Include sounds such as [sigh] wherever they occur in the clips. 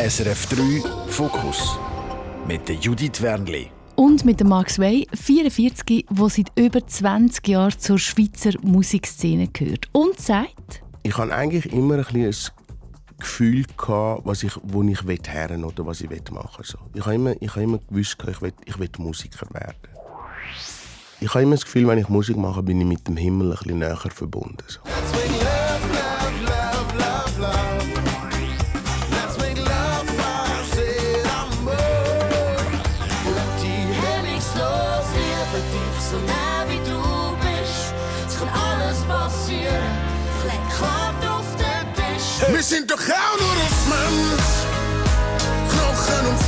SRF 3 Fokus mit der Judith Wernli. Und mit dem Max Way, 44, der seit über 20 Jahren zur Schweizer Musikszene gehört. Und sagt... Ich habe eigentlich immer ein, ein Gefühl gehabt, was ich, wo ich hören oder was ich machen so. Ich habe immer, ich habe immer gewusst, ich will, ich will Musiker werden. Ich habe immer das Gefühl, wenn ich Musik mache, bin ich mit dem Himmel ein bisschen näher verbunden. So.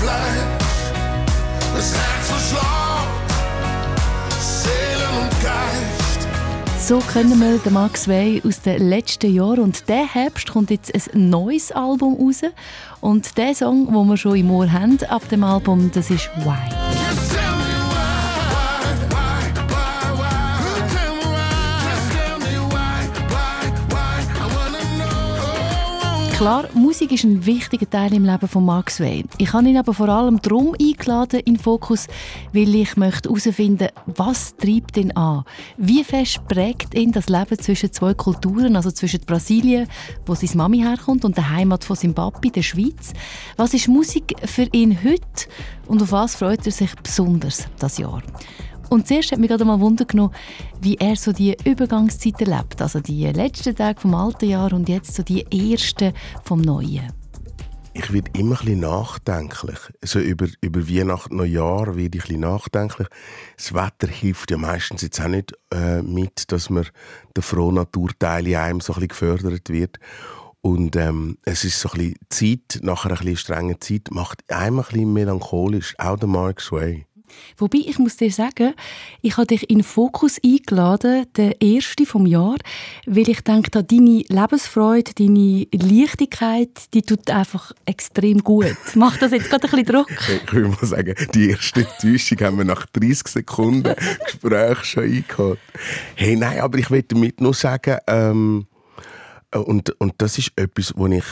Fleisch, das Herz verschlagt, Seelen und Geist. So kennen wir den Max Wey aus den letzten Jahren und der Herbst kommt jetzt ein neues Album raus und der Song, den wir schon im Ohr haben ab dem Album, das ist «Why». Klar, Musik ist ein wichtiger Teil im Leben von Max Way. Ich habe ihn aber vor allem darum eingeladen in Fokus, weil ich möchte herausfinden, was treibt ihn an? Wie fest prägt ihn das Leben zwischen zwei Kulturen, also zwischen Brasilien, wo seine Mami herkommt, und der Heimat von Zimbabwe, der Schweiz? Was ist Musik für ihn heute und auf was freut er sich besonders das Jahr? Und zuerst hat mich gerade mal Wunder genommen, wie er so die Übergangszeit erlebt. Also die letzten Tage vom alten Jahr und jetzt so die ersten vom neuen. Ich werde immer ein bisschen nachdenklich. Also über, über Weihnachten, Neujahr werde ich ein bisschen nachdenklich. Das Wetter hilft ja meistens jetzt auch nicht äh, mit, dass man der frohen Naturteil in einem so ein bisschen gefördert wird. Und ähm, es ist so ein bisschen Zeit, nach einer ein strengen Zeit, macht einem ein bisschen melancholisch, auch der Mark Sway. Wobei, ich muss dir sagen, ich habe dich in Fokus eingeladen, der erste vom Jahr, weil ich denke, deine Lebensfreude, deine Leichtigkeit, die tut einfach extrem gut. Macht das jetzt gerade ein bisschen Druck? [laughs] Ich würde mal sagen, die erste Enttäuschung haben wir nach 30 Sekunden [laughs] Gespräch schon eingeholt. Hey, nein, aber ich will damit nur sagen, ähm, und, und das ist etwas, was ich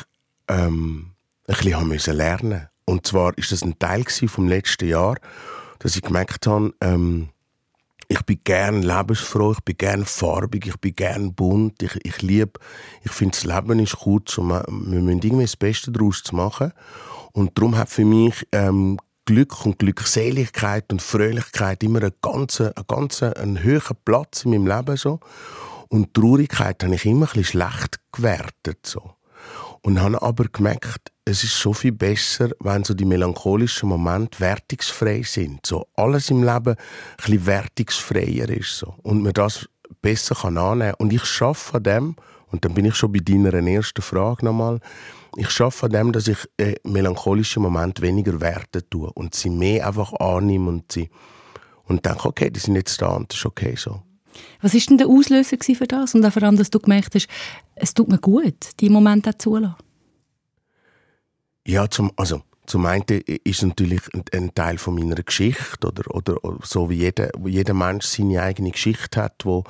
ähm, ein bisschen lernen musste. Und zwar ist das ein Teil vom letzten Jahr, dass ich gemerkt habe, ähm, ich bin gern lebensfroh, ich bin gern farbig, ich bin gern bunt, ich, ich liebe, ich finde das Leben ist kurz und wir müssen irgendwie das Beste daraus machen. Und darum hat für mich ähm, Glück und Glückseligkeit und Fröhlichkeit immer einen ganz, einen ganz einen höheren Platz in meinem Leben so. Und Traurigkeit habe ich immer ein bisschen schlecht gewertet so. Und habe aber gemerkt, es ist so viel besser, wenn so die melancholischen Momente wertungsfrei sind. So alles im Leben ein bisschen wertungsfreier ist. So. Und man das besser kann annehmen Und ich schaffe an dem, und dann bin ich schon bei deiner ersten Frage nochmal, ich schaffe an dem, dass ich äh, melancholische Momente weniger werten tue und sie mehr einfach annehme und sie und denke, okay, die sind jetzt da und das ist okay so. Was war denn der Auslöser für das? Und auch vor allem, dass du gemerkt hast, es tut mir gut, die Momente zulassen? Ja, zum, also zum einen ist natürlich ein, Teil von meiner Geschichte oder, oder, so wie jeder, jeder Mensch seine eigene Geschichte hat, wo,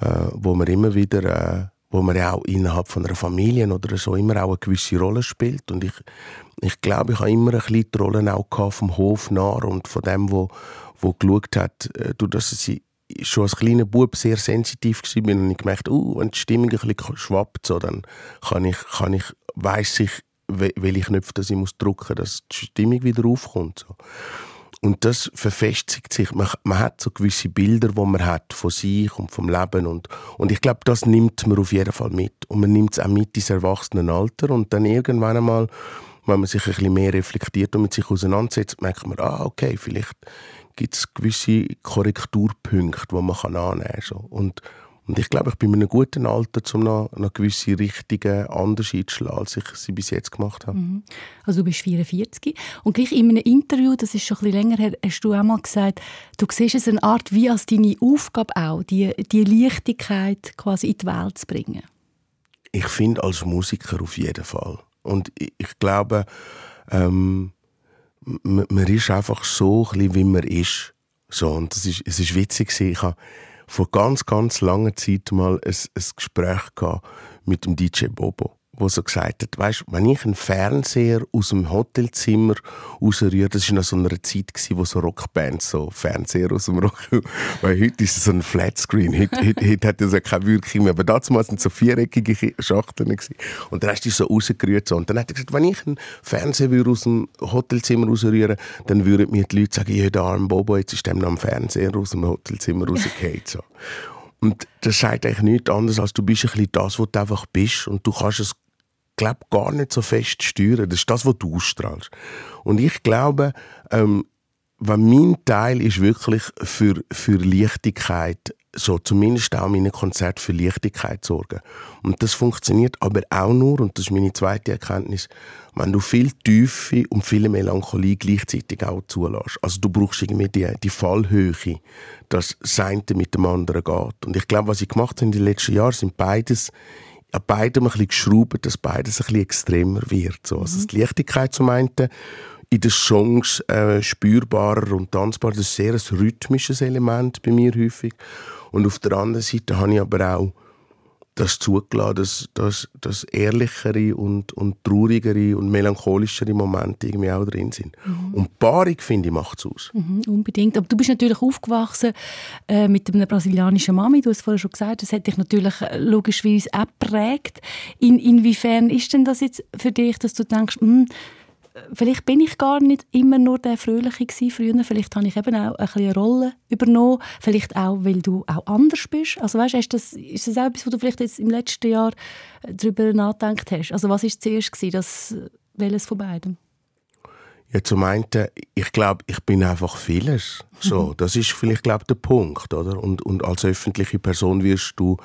äh, wo man immer wieder, äh, wo man auch innerhalb von einer Familie oder so immer auch eine gewisse Rolle spielt. Und ich, ich glaube, ich habe immer ein bisschen die Rolle auch vom Hof nach und von dem, wo, wo geschaut hat, äh, dass ich schon als kleiner Bub sehr sensitiv war und ich gemerkt, uh, wenn die Stimmung ein bisschen schwappt, so, dann kann ich, kann ich, weiss ich, welche Knöpfe dass ich muss drücken muss, dass die Stimmung wieder aufkommt. So. Und das verfestigt sich. Man, man, hat so gewisse Bilder, die man hat von sich und vom Leben. Und, und ich glaube, das nimmt man auf jeden Fall mit. Und man nimmt es auch mit ins Erwachsenenalter. Und dann irgendwann einmal, wenn man sich ein bisschen mehr reflektiert und mit sich auseinandersetzt, merkt man, ah, okay, vielleicht gibt es gewisse Korrekturpunkte, die man annehmen kann. So. Und, und ich glaube, ich bin in einem guten Alter, um noch, noch gewisse Richtige anders einzuschlagen, als ich sie bis jetzt gemacht habe. Mhm. Also du bist 44 und gleich in einem Interview, das ist schon ein bisschen länger her, hast du einmal gesagt, du siehst es eine Art wie als deine Aufgabe auch, die, die Leichtigkeit quasi in die Welt zu bringen. Ich finde als Musiker auf jeden Fall. Und ich, ich glaube, ähm, man ist einfach so, wie man ist. So, und das ist, es ist witzig, ich habe vor ganz, ganz langer Zeit mal ein, ein Gespräch gehabt mit dem DJ Bobo, wo so gesagt hat, weißt, wenn ich einen Fernseher aus dem Hotelzimmer rausrühre, das war noch so eine Zeit, gewesen, wo so Rockbands so Fernseher aus dem Rock, [laughs] weil heute ist es so ein Flatscreen, heute, [laughs] heute, heute hat das ja keine Wirkung mehr, aber damals sind so viereckige Schachteln gewesen. und dann hast du so rausgerührt so. und dann hat er gesagt, wenn ich einen Fernseher aus dem Hotelzimmer rausrühren, dann würden mir die Leute sagen, ja, der arme Bobo, jetzt ist dem noch ein Fernseher aus dem Hotelzimmer rausgefallen. So. Und das sagt eigentlich nichts anderes, als du bist ein bisschen das, was du einfach bist. Und du kannst es, glaube gar nicht so fest steuern. Das ist das, was du ausstrahlst. Und ich glaube, ähm, wenn mein Teil ist wirklich für, für Leichtigkeit, so zumindest auch meine Konzerte für Leichtigkeit sorgen. Und das funktioniert aber auch nur, und das ist meine zweite Erkenntnis, wenn du viel Tiefe und viel Melancholie gleichzeitig auch zulässt. Also du brauchst irgendwie die, die Fallhöhe, dass das eine mit dem anderen geht. Und ich glaube, was ich gemacht habe in den letzten Jahren, sind beides an beidem ein bisschen geschraubt, dass beides ein bisschen extremer wird. So. Also die Leichtigkeit zum einen in den Songs äh, spürbarer und tanzbarer. Das ist sehr ein rhythmisches Element bei mir häufig. Und auf der anderen Seite habe ich aber auch das zugelassen, dass, dass, dass ehrlichere und, und traurigere und melancholischere Momente irgendwie auch drin sind. Mhm. Und Paarung, finde ich, macht es aus. Mhm, unbedingt. Aber du bist natürlich aufgewachsen äh, mit einer brasilianischen Mami, du hast es vorher schon gesagt, das hat dich natürlich äh, logischerweise auch geprägt. In, inwiefern ist denn das jetzt für dich, dass du denkst, mh, hm, vielleicht bin ich gar nicht immer nur der Fröhliche gewesen früher. Vielleicht habe ich eben auch ein eine Rolle übernommen. Vielleicht auch, weil du auch anders bist. Also weißt, ist das, ist das auch etwas, was du vielleicht jetzt im letzten Jahr äh, darüber nachgedacht hast? Also was war zuerst gewesen, das, welches von beidem? Ja, zum einen, ich glaube, ich bin einfach vieles. So, mhm. das ist vielleicht, glaube der Punkt, oder? Und, und als öffentliche Person wirst du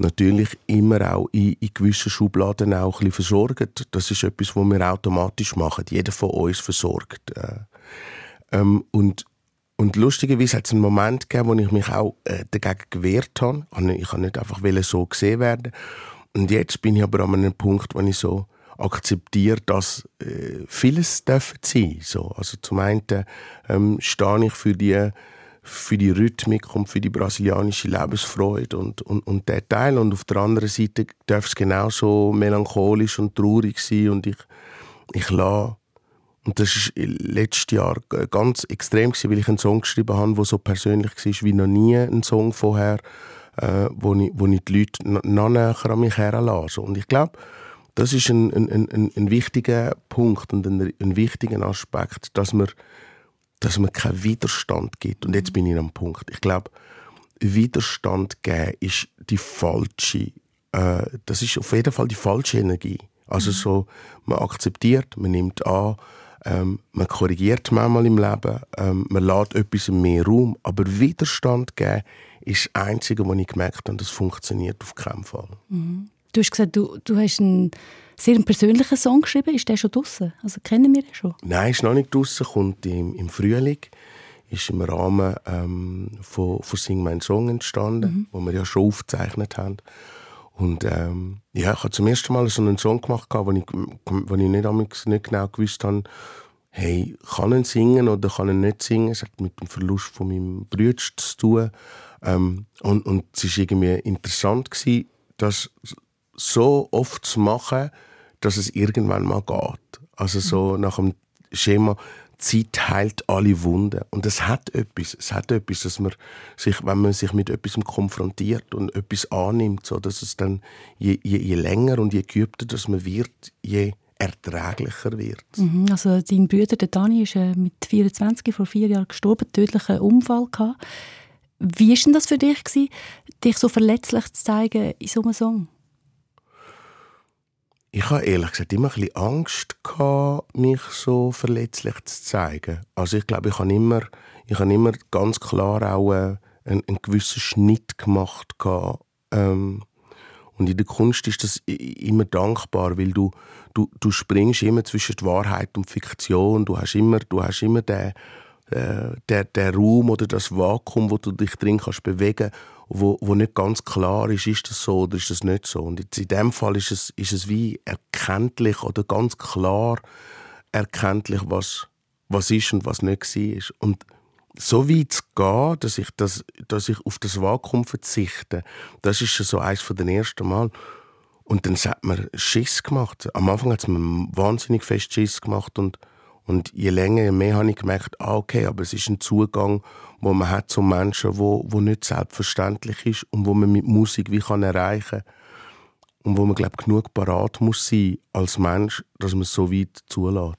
natürlich immer auch in, in gewissen Schubladen auch ein versorgt. Das ist etwas, was wir automatisch machen. Jeder von uns versorgt. Äh, ähm, und, und lustigerweise hat es einen Moment gegeben, wo ich mich auch äh, dagegen gewehrt habe. Ich kann nicht einfach so gesehen werden. Und jetzt bin ich aber an einem Punkt, wo ich so akzeptiere, dass äh, vieles dürfen sein. So, also zum einen ähm, stehe ich für die für die Rhythmik und für die brasilianische Lebensfreude und, und, und der Teil. Und auf der anderen Seite darf es genauso melancholisch und traurig sein und ich, ich lasse und das war letztes Jahr ganz extrem, weil ich einen Song geschrieben habe, der so persönlich war wie noch nie ein Song vorher, äh, wo, ich, wo ich die Leute noch näher an mich heranlasse. Und ich glaube, das ist ein, ein, ein, ein wichtiger Punkt und ein, ein wichtiger Aspekt, dass man dass man keinen Widerstand gibt. Und jetzt bin ich am Punkt. Ich glaube, Widerstand geben ist die falsche, äh, das ist auf jeden Fall die falsche Energie. Also mhm. so, man akzeptiert, man nimmt an, ähm, man korrigiert manchmal im Leben, ähm, man lässt etwas mehr Raum, aber Widerstand geben ist das Einzige, was ich gemerkt habe, das funktioniert auf keinen Fall. Mhm. Du hast gesagt, du, du hast einen sehr einen persönlichen Song geschrieben. Ist der schon draußen? Also kennen wir den schon? Nein, ist noch nicht draußen. Kommt im, im Frühling. Ist im Rahmen ähm, von, von Sing mein Song entstanden, mhm. wo wir ja schon aufgezeichnet haben. Und ähm, ja, ich habe zum ersten Mal so einen Song gemacht, wo ich, wo ich nicht, nicht genau gewusst habe, hey, kann er singen oder kann er nicht singen? Es hat mit dem Verlust von meinem Bruder zu tun. Ähm, und, und es war irgendwie interessant, gewesen, dass so oft zu machen, dass es irgendwann mal geht. Also so nach dem Schema, Zeit heilt alle Wunden. Und es hat etwas. Es hat etwas, dass man sich, wenn man sich mit etwas konfrontiert und etwas annimmt, so dass es dann je, je, je länger und je geübter dass man wird, je erträglicher wird. Mhm, also dein Bruder, der Dani, ist äh, mit 24 vor vier Jahren gestorben, tödlichen Unfall gehabt. Wie war denn das für dich, gewesen, dich so verletzlich zu zeigen in so einem Song? Ich habe ehrlich gesagt immer ein bisschen Angst gehabt, mich so verletzlich zu zeigen. Also ich glaube, ich habe immer, ich habe immer ganz klar auch äh, einen, einen, gewissen Schnitt gemacht gehabt. Ähm, und in der Kunst ist das immer dankbar, weil du, du, du springst immer zwischen Wahrheit und Fiktion. Du hast immer, du hast immer den, äh, der, der Raum oder das Vakuum, wo du dich drin kannst bewegen wo, wo nicht ganz klar ist, ist das so oder ist das nicht so. Und jetzt in dem Fall ist es, ist es wie erkenntlich oder ganz klar erkenntlich, was, was ist und was nicht war. Und so weit zu gehen, dass ich, das, dass ich auf das Vakuum verzichte, das ist so eines von den ersten Mal. und dann hat man Schiss gemacht. Am Anfang hat es mir wahnsinnig fest Schiss gemacht und, und je länger, je mehr habe ich gemerkt, ah, okay, aber es ist ein Zugang, wo man hat zu Menschen, wo, wo nicht selbstverständlich ist und wo man mit Musik wie kann erreichen und wo man glaube genug parat muss sein als Mensch, dass man es so weit zulässt.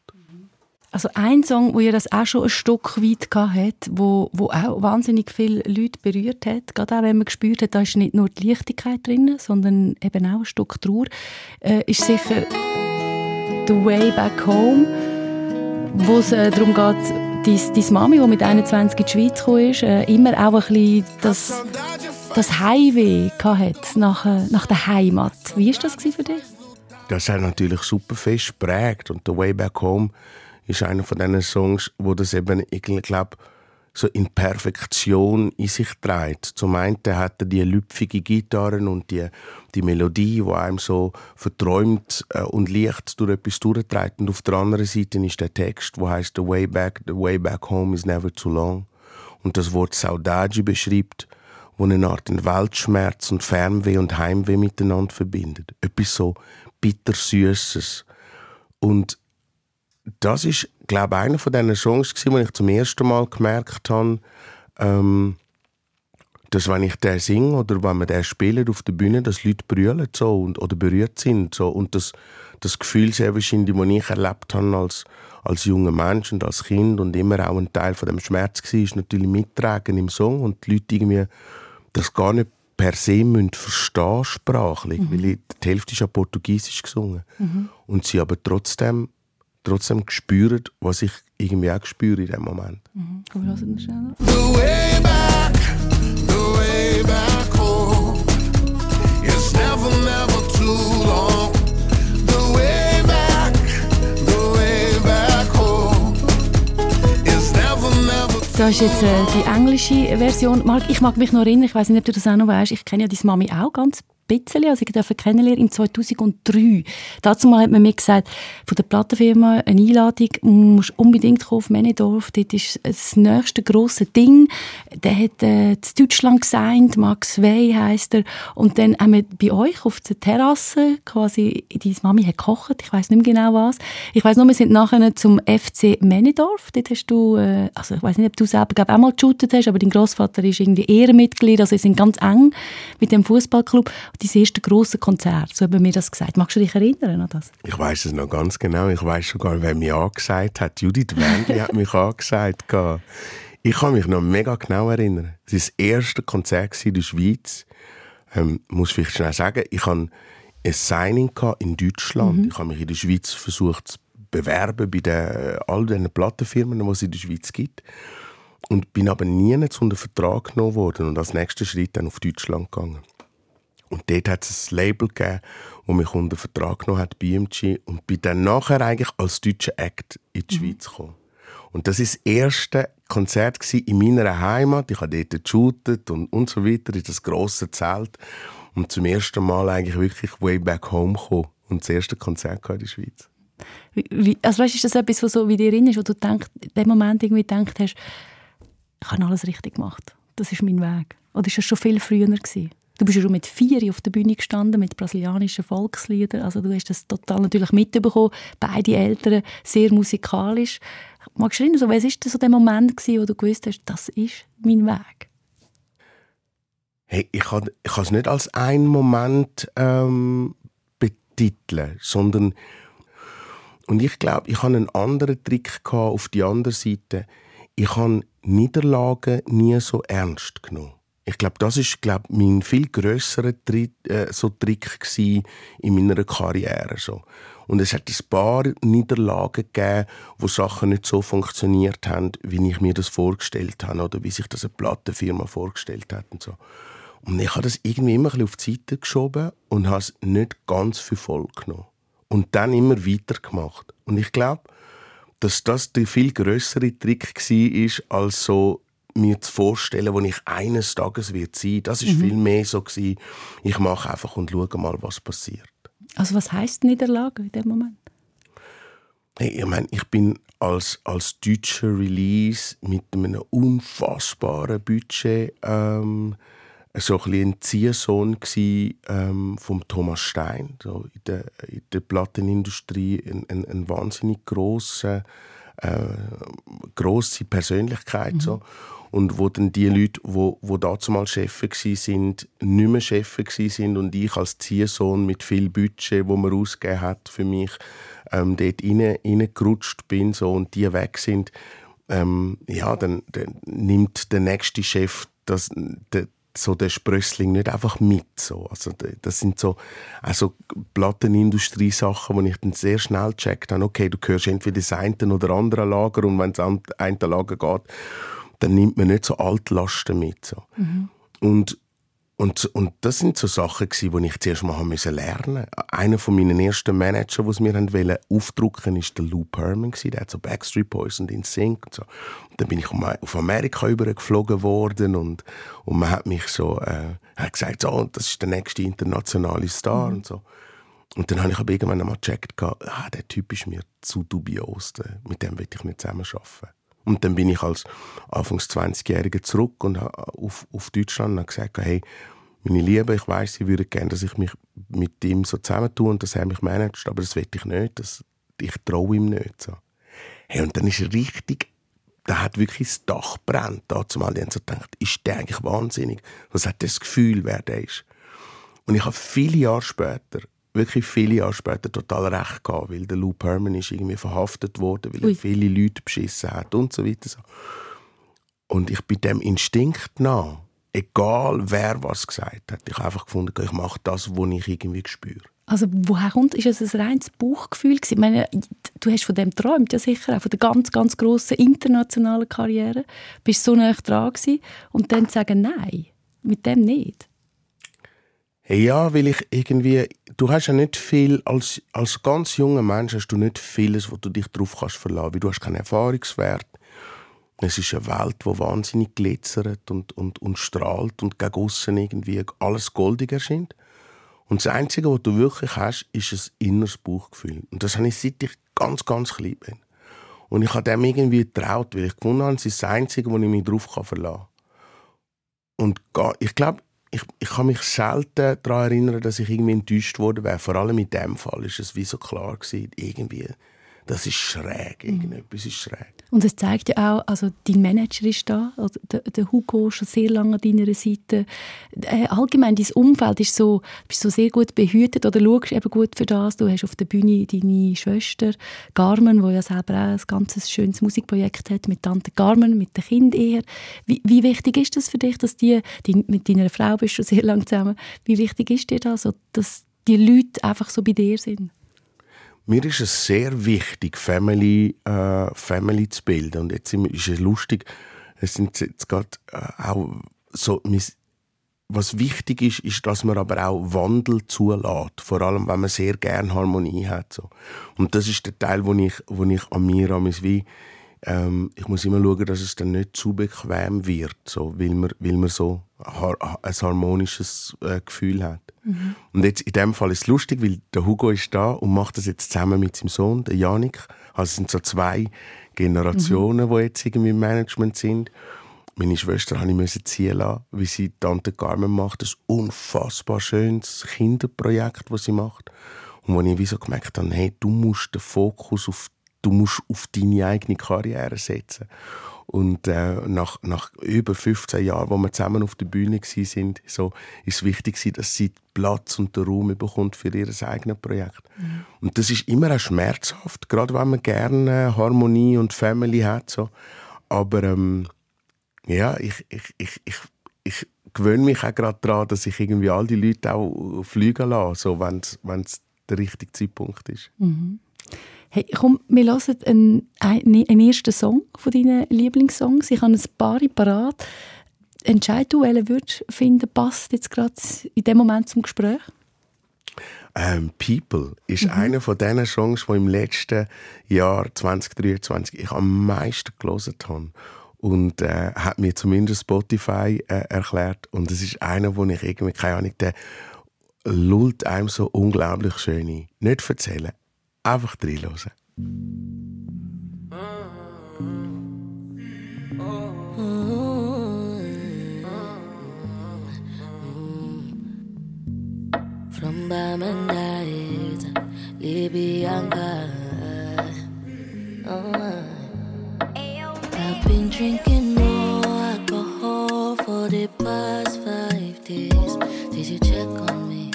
Also ein Song, wo ihr das auch schon ein Stück weit hat, wo, wo auch wahnsinnig viele Leute berührt hat, gerade auch wenn man gespürt hat, da ist nicht nur die Leichtigkeit drin, sondern eben auch ein Stück Trauer, äh, ist sicher «The Way Back Home», wo es äh, darum geht, deine, deine Mami, die mit 21 in die Schweiz kam, ist, äh, immer auch ein bisschen das, das Heimweh hat nach, äh, nach der Heimat. Wie war das für dich? Das hat natürlich super fest geprägt und «The Way Back Home» ist einer von diesen Songs, wo das eben, ich glaube, so in Perfektion in sich trägt. Zum einen hat er die lüpfige Gitarren und die, die Melodie, die einem so verträumt äh, und leicht durch etwas durchträgt. Und auf der anderen Seite ist der Text, wo heißt "The way back, the way back home is never too long." Und das Wort Saudade beschreibt, wo eine Art Weltschmerz und Fernweh und Heimweh miteinander verbindet. Etwas so bittersüßes. Und das ist, glaube einer von diesen Songs, wo ich zum ersten Mal gemerkt habe, ähm, dass wenn ich den singe oder wenn wir den spielen auf der Bühne, dass Leute brüllen so und, oder berührt sind. So. Und das, das Gefühl sehr wahrscheinlich, das ich erlebt habe als, als junger Mensch und als Kind und immer auch ein Teil von dem Schmerz war, ist natürlich mittragen im Song und die Leute irgendwie das gar nicht per se müssen verstehen sprachlich, mhm. weil die Hälfte ist ja Portugiesisch gesungen. Mhm. Und sie aber trotzdem trotzdem gespürt, was ich irgendwie auch spüre in dem Moment. Mhm. Komm, wir hören schnell. The way back, the way back home. It's never, never too long. The way back, the way back home. It's never, never too Das ist jetzt äh, die englische Version. Marc, ich mag mich noch erinnern, ich weiß nicht, ob du das auch noch weißt. Ich kenne ja deine Mami auch ganz bisschen, also ich durfte kennenlernen im 2003. Dazu hat man mir gesagt, von der Plattenfirma eine Einladung, musst unbedingt kommen auf Menedorf, dort ist das nächste grosse Ding. Der hat äh, in Deutschland gesigned, Max Wey heisst er. Und dann haben wir bei euch auf der Terrasse quasi, deine Mami hat gekocht, ich weiß nicht mehr genau was. Ich weiß nur, wir sind nachher zum FC Menedorf, dort hast du, äh, also ich weiß nicht, ob du selber glaub, auch mal geshootet hast, aber dein Großvater ist irgendwie Ehrenmitglied, also wir sind ganz eng mit dem Fußballclub dein erste grosse Konzert, so haben mir das gesagt. Magst du dich erinnern an das? Ich weiß es noch ganz genau. Ich weiß sogar, wer mich angesagt hat. Judith Wendli hat mich [laughs] angesagt. Ich kann mich noch mega genau erinnern. Es war das erste Konzert in der Schweiz. Ähm, muss vielleicht schnell sagen, ich hatte ein Signing in Deutschland. Mhm. Ich habe mich in der Schweiz versucht zu bewerben bei den, all den Plattenfirmen, die es in der Schweiz gibt. Und bin aber nie unter Vertrag genommen worden und als nächster Schritt dann auf Deutschland gegangen. Und dort hat es ein Label gegeben, das mich unter Vertrag genommen hat, BMG, und bin dann nachher eigentlich als deutscher Act in die mhm. Schweiz gekommen. Und das war das erste Konzert in meiner Heimat. Ich habe dort geshootet und, und so weiter, in das grosse Zelt. Und zum ersten Mal eigentlich wirklich way back home gekommen und das erste Konzert in der Schweiz. Wie, also weißt, ist das etwas, was so wie dir ist, wo du denkst, in dem Moment irgendwie gedacht hast, ich habe alles richtig gemacht. Das ist mein Weg. Oder ist das schon viel früher gewesen? Du bist schon mit vier auf der Bühne gestanden, mit brasilianischen Volksliedern. Also du hast das total natürlich mitbekommen. Beide Eltern sehr musikalisch. Magst du erinnern, so, was war so der Moment, gewesen, wo du gewusst hast, das ist mein Weg? Hey, ich kann, ich es nicht als einen Moment ähm, betiteln, sondern und ich glaube, ich hatte einen anderen Trick auf die andere Seite. Ich habe Niederlagen nie so ernst genommen. Ich glaube, das ist glaub, mein viel grösserer Trick, äh, so Trick in meiner Karriere. So. Und es hat ein paar Niederlagen gegeben, wo Sachen nicht so funktioniert haben, wie ich mir das vorgestellt habe oder wie sich das eine Plattenfirma vorgestellt hat und so. Und ich habe das irgendwie immer ein auf die Seite geschoben und habe es nicht ganz für voll genommen. Und dann immer weitergemacht. Und ich glaube, dass das der viel größere Trick war, als so mir zu vorstellen, wo ich eines Tages wird sein. Das ist mhm. viel mehr so gewesen. Ich mache einfach und schaue mal, was passiert. Also was heißt Niederlage in dem Moment? Hey, ich meine, ich bin als, als deutscher Release mit einem unfassbaren Budget ähm, so ein, ein Ziehsohn gsi, ähm, vom Thomas Stein, so in der, in der Plattenindustrie ein, ein, ein wahnsinnig grosser, äh, grosse Persönlichkeit mhm. so und wo dann die Leute, wo wo damals Chefs gsi sind, nicht mehr Chefs sind und ich als Ziehsohn mit viel Budget, wo man ausgegeben hat für mich, ähm, dort rein, reingerutscht bin so und die weg sind, ähm, ja, dann, dann nimmt der nächste Chef das, der, so der Sprössling nicht einfach mit. So. Also, das sind so also Plattenindustrie-Sachen, wo ich dann sehr schnell checkt habe, okay, du gehörst entweder das eine oder andere Lager und wenn es an ein Lager geht, dann nimmt man nicht so Altlasten mit. So. Mhm. Und und, und das sind so Sachen, die ich zuerst mal müssen lernen musste. Einer von meinen ersten Manager, die mir wollen, aufdrucken war der Lou Perman. Der hat so Backstreet Boys und InSync und so. Und dann bin ich auf Amerika übergeflogen worden und, und man hat mich so äh, hat gesagt, so, das ist der nächste internationale Star mhm. und so. Und dann habe ich aber irgendwann einmal gecheckt, ah, der Typ ist mir zu dubios, mit dem will ich nicht zusammen arbeiten. Und dann bin ich als Anfangs 20-Jähriger zurück und auf, auf Deutschland und habe gesagt, hey, meine Liebe, ich weiß, sie würde gerne, dass ich mich mit ihm so zusammentue und dass er mich managt, aber das will ich nicht. Das, ich traue ihm nicht. So. Hey, und dann ist richtig, da hat wirklich das Dach brennt. Da zumal die haben so gedacht, ist der eigentlich wahnsinnig? Was hat das Gefühl, wer der ist? Und ich habe viele Jahre später wirklich viele Jahre später total recht gehabt, weil der Lou Perman ist irgendwie verhaftet worden, weil er viele Leute beschissen hat und so weiter. Und ich bin dem Instinkt nach, egal wer was gesagt hat, ich habe einfach gefunden, ich mache das, was ich irgendwie spüre. Also woher kommt, ist es ein reines Bauchgefühl gewesen? Ich meine, du hast von dem träumt ja sicher auch von der ganz, ganz grossen internationalen Karriere. Bist so nah dran gewesen und dann zu sagen, nein, mit dem nicht. Ja, weil ich irgendwie, du hast ja nicht viel, als, als ganz junger Mensch hast du nicht vieles, wo du dich drauf kannst verlassen, weil du hast keinen Erfahrungswert. Es ist eine Welt, die wahnsinnig glitzert und, und, und strahlt und gegen aussen irgendwie alles goldig erscheint. Und das Einzige, was du wirklich hast, ist ein inneres Bauchgefühl. Und das habe ich seit ich ganz, ganz klein bin. Und ich habe dem irgendwie getraut, weil ich gefunden habe, es ist das Einzige, wo ich mich drauf verlassen kann. Und ich glaube, ich, ich kann mich selten daran erinnern, dass ich irgendwie enttäuscht wurde. Vor allem in dem Fall ist es wie so klar gewesen, irgendwie das ist schräg, mhm. irgendetwas ist schräg. Und es zeigt ja auch, also dein Manager ist da, also der, der Hugo ist schon sehr lange an deiner Seite. Äh, allgemein, dein Umfeld ist so, bist so sehr gut behütet oder schaust eben gut für das. Du hast auf der Bühne deine Schwester Carmen, die ja selber auch ein ganz schönes Musikprojekt hat mit Tante Carmen, mit dem Kind eher. Wie, wie wichtig ist das für dich, dass die, die, mit deiner Frau bist du schon sehr lange zusammen, wie wichtig ist dir das, dass die Leute einfach so bei dir sind? Mir ist es sehr wichtig, Family, äh, Family zu bilden. Und jetzt ist es lustig, es sind jetzt gerade äh, auch so, was wichtig ist, ist, dass man aber auch Wandel zulässt. Vor allem, wenn man sehr gerne Harmonie hat. So. Und das ist der Teil, wo ich, wo ich an mir an wie ähm, ich muss immer schauen, dass es dann nicht zu bequem wird, so, weil, man, weil man so ein harmonisches äh, Gefühl hat. Mhm. Und jetzt in dem Fall ist es lustig, weil der Hugo ist da und macht das jetzt zusammen mit seinem Sohn, der Janik. Also es sind so zwei Generationen, mhm. die jetzt irgendwie im Management sind. Meine Schwester habe ich ziehen lassen, wie sie Tante Carmen macht. Das unfassbar schönes Kinderprojekt, das sie macht. Und wo ich wie so gemerkt habe, hey, du musst den Fokus auf du musst auf deine eigene Karriere setzen. Und äh, nach, nach über 15 Jahren, wo wir zusammen auf der Bühne sind, so, ist es wichtig, dass sie Platz und den Raum bekommt für ihr eigenes Projekt. Mhm. Und das ist immer auch schmerzhaft, gerade wenn man gerne Harmonie und Family hat. So. Aber ähm, ja, ich, ich, ich, ich, ich gewöhne mich auch gerade daran, dass ich irgendwie all die Leute auch fliegen lasse, so, wenn es der richtige Zeitpunkt ist. Mhm. Hey, komm, wir hören einen, einen ersten Song von deinen Lieblingssongs. Ich habe ein paar parat. Entscheid du, welchen würdest du finden, passt jetzt gerade in dem Moment zum Gespräch? Ähm, People ist mhm. einer von diesen Songs, die im letzten Jahr 2023 ich am meisten gelesen habe. Und äh, hat mir zumindest Spotify äh, erklärt. Und es ist einer, wo ich irgendwie, keine Ahnung, der lullt einem so unglaublich schön ein. Nicht erzählen, einfach reinhören. From Bamandait, Libyanka. Oh, I've been drinking more alcohol for the past five days. Did you check on me?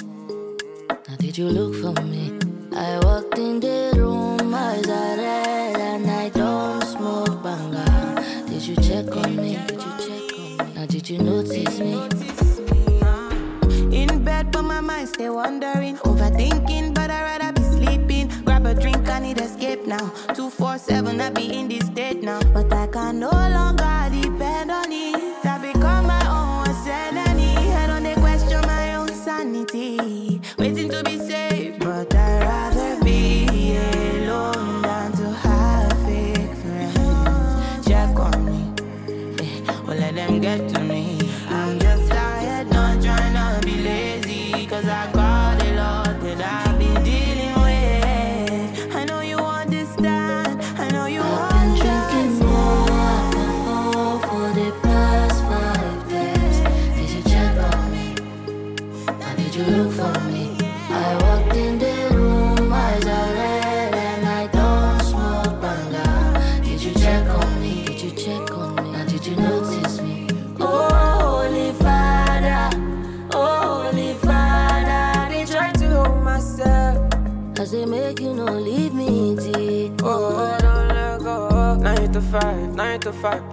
Now, did you look for me? I walked in the room, eyes are red, and I don't smoke banga. Did you check on me? Did you check on me? Now, did you notice me? In bed, but my mind stay wandering, overthinking, but I'd rather be sleeping. Grab a drink, I need escape now. Two four seven, I be in this state now, but I can no longer depend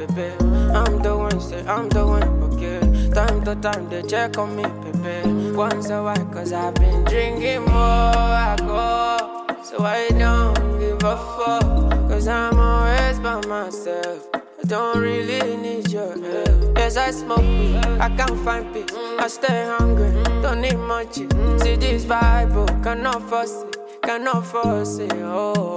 baby. I'm the one, say I'm the one, okay. Time to time, they check on me, baby. Once a while, cause I've been drinking more alcohol. So I don't give a fuck, cause I'm always by myself. I don't really need your help. Yes, I smoke I can't find peace. I stay hungry, don't need much. See this oh, cannot force it, cannot force it. Oh.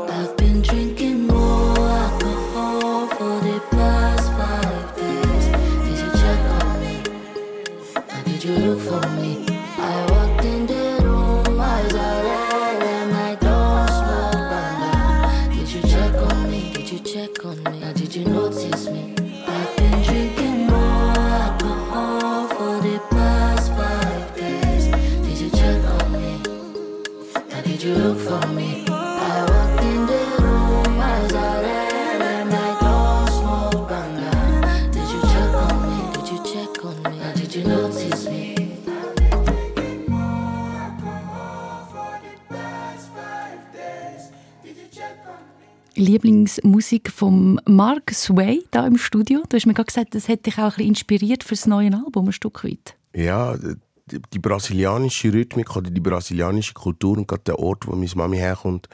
Von Mark Sway da im Studio. Du hast mir gerade gesagt, das hat dich auch ein inspiriert für das neue Album, ein Stück weit. Ja, die, brasilianische Rhythmik oder die brasilianische Kultur und gerade der Ort, wo meine Mami herkommt,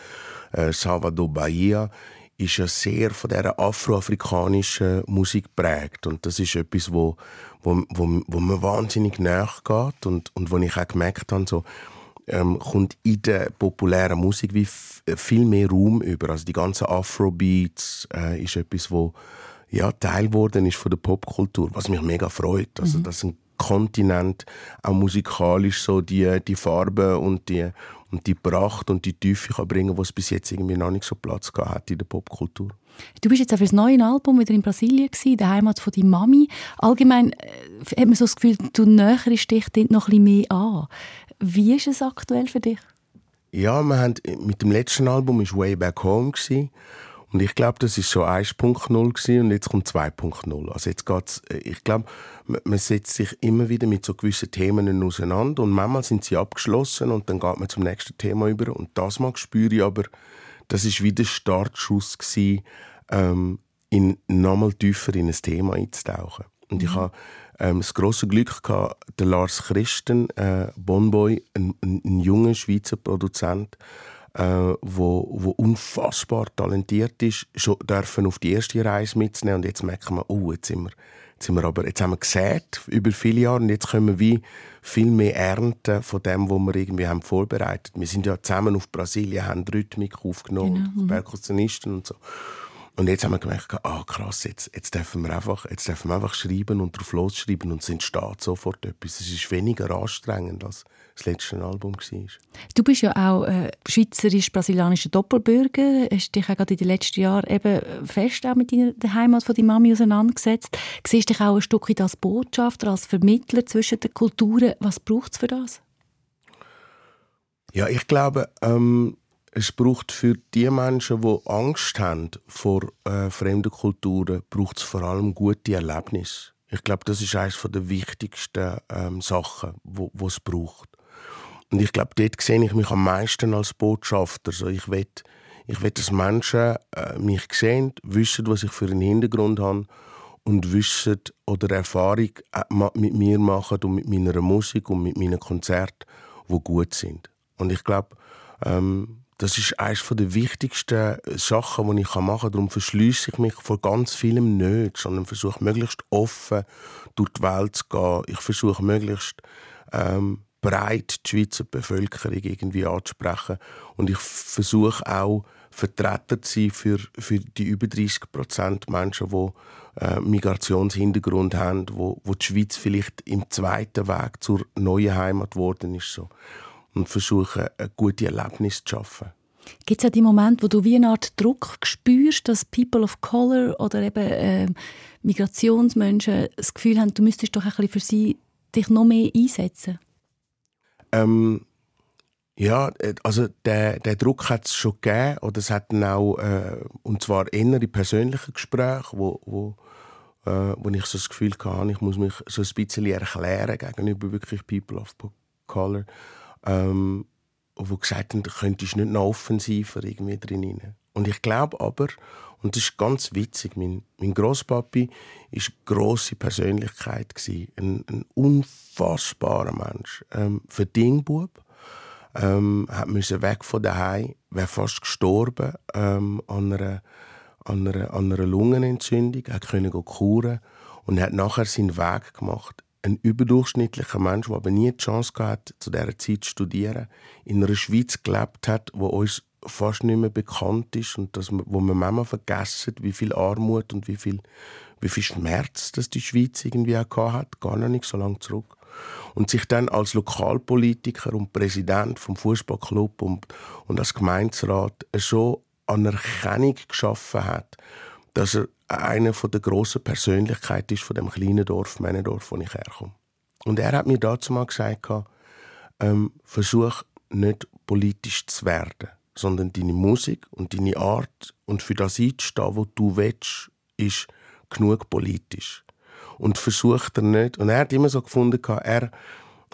äh, Salvador Bahia, ist ja sehr von dieser afroafrikanischen Musik prägt und das ist etwas, wo, wo, wo, wo mir wahnsinnig nachgeht und, und wo ich auch gemerkt habe, so, ähm, kommt in der populären Musik wie äh, viel mehr Raum über. Also die ganzen Afrobeats äh, ist etwas, wo ja, Teil geworden ist von der Popkultur, was mich mega freut. Also, dass ein Kontinent auch musikalisch so die, die Farbe und die, und die Pracht und die Tiefe kann bringen, was bis jetzt irgendwie noch nicht so Platz gehabt hat in der Popkultur. Du bist jetzt auch für das neue Album wieder in Brasilien gewesen, der Heimat von deiner Mami. Allgemein äh, hat man so das Gefühl, du näherst dich dort noch ein bisschen mehr an. Wie ist es aktuell für dich? Ja, wir haben, mit dem letzten Album war Way Back Home. Gewesen. Und ich glaube, das ist so 1.0 gewesen und jetzt kommt 2.0. Also jetzt geht's, äh, ich glaube, man man setzt sich immer wieder mit so gewissen Themen auseinander und manchmal sind sie abgeschlossen und dann geht man zum nächsten Thema über. Und das mal spüre ich aber, das ist wie der Startschuss gewesen, ähm, in nochmal tiefer in ein Thema einzutauchen. Und ich habe ähm, das große Glück gehabt, der Lars Christen, äh, Bonboy, ein, ein, ein junger Schweizer Produzent, äh, wo, wo unfassbar talentiert ist, schon dürfen auf die erste Reise mitzunehmen und jetzt merken wir, oh, jetzt sind wir, jetzt sind wir aber, jetzt haben wir gesät über viele Jahre und jetzt können wir wie viel mehr ernten von dem, was wir irgendwie haben vorbereitet. Wir sind ja zusammen auf Brasilien, haben Rhythmik aufgenommen, Genau, mhm. Perkussionisten und so. Und jetzt haben wir gemerkt, ah krass, jetzt, jetzt, dürfen wir einfach, jetzt dürfen wir einfach schreiben und drauf losschreiben und es entsteht sofort etwas. Es ist weniger anstrengend, als das letzte Album war. Du bist ja auch äh, schweizerisch-brasilianischer Doppelbürger, hast dich auch gerade in den letzten Jahren eben fest auch mit deiner, der Heimat von deiner Mami auseinandergesetzt. Siehst dich auch ein Stück weit als Botschafter, als Vermittler zwischen den Kulturen. Was braucht es für das? Ja, ich glaube, ähm, es braucht für die Menschen, die Angst haben vor äh, fremden Kulturen, braucht es vor allem gute Erlebnisse. Ich glaube, das ist eines der wichtigsten ähm, Sachen, wo, wo es braucht. Und ich glaube, dort sehe ich mich am meisten als Botschafter. Also ich will, ich dass Menschen äh, mich sehen, wissen, was ich für einen Hintergrund habe und wissen oder Erfahrung äh, mit mir machen und mit meiner Musik und mit meinen Konzerten, die gut sind. Und ich glaube, ähm, das ist eines der wichtigsten Sachen, die ich machen kann. Darum verschließe ich mich vor ganz vielem nicht, sondern versuche möglichst offen durch die Welt zu gehen. Ich versuche möglichst ähm, breit die Schweizer Bevölkerung irgendwie anzusprechen. Und ich versuche auch, Vertreter zu sein für, für die über 30 Prozent Menschen, die äh, Migrationshintergrund haben, wo, wo die Schweiz vielleicht im zweiten Weg zur neuen Heimat geworden ist. So und versuchen, ein gutes Erlebnis zu schaffen. Gibt es auch die Momente, wo du wie eine Art Druck spürst, dass People of Color oder eben äh, Migrationsmenschen das Gefühl haben, du müsstest doch ein bisschen für sie dich noch mehr einsetzen? Ähm, ja, also der, der Druck hat es schon gegeben oder es hat auch, äh, und zwar innere persönliche Gespräche, wo, wo, äh, wo ich so das Gefühl hatte, ich muss mich so ein bisschen erklären gegenüber wirklich People of Color ähm, wo gesagt haben, du könntest nicht noch offensiver irgendwie drin Und ich glaube aber, und das ist ganz witzig, mein, mein Grosspapi war eine grosse Persönlichkeit, ein, ein unfassbarer Mensch. Ähm, Verdingbub, ähm, hat müssen weg von daheim, wäre fast gestorben ähm, an, einer, an, einer, an einer Lungenentzündung, er konnte kuren und hat nachher seinen Weg gemacht ein überdurchschnittlicher Mensch, der aber nie die Chance hatte, zu dieser Zeit zu studieren, in einer Schweiz gelebt hat, wo uns fast nicht mehr bekannt ist und das, wo man manchmal vergessen, wie viel Armut und wie viel, wie viel Schmerz das die Schweiz irgendwie auch hat, gar noch nicht so lange zurück. Und sich dann als Lokalpolitiker und Präsident vom Fußballclub und, und als Gemeinderat so Anerkennung geschaffen hat, dass er eine der grossen Persönlichkeiten ist von dem kleinen Dorf, Männendorf, wo ich herkomme. Und er hat mir dazu mal gesagt, ähm, versuch nicht politisch zu werden, sondern deine Musik und deine Art und für das einzustehen, was du willst, ist genug politisch. Und versuch er nicht. Und er hat immer so gefunden, er,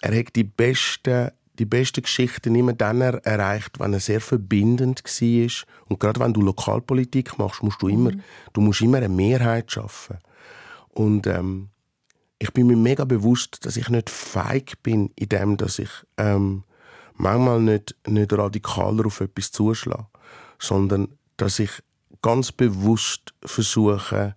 er hat die besten die besten Geschichten immer dann erreicht, wenn er sehr verbindend war. Und gerade wenn du Lokalpolitik machst, musst du immer, mhm. du musst immer eine Mehrheit schaffen. Und ähm, ich bin mir mega bewusst, dass ich nicht feig bin in dem, dass ich ähm, manchmal nicht, nicht radikaler auf etwas zuschlage, sondern dass ich ganz bewusst versuche,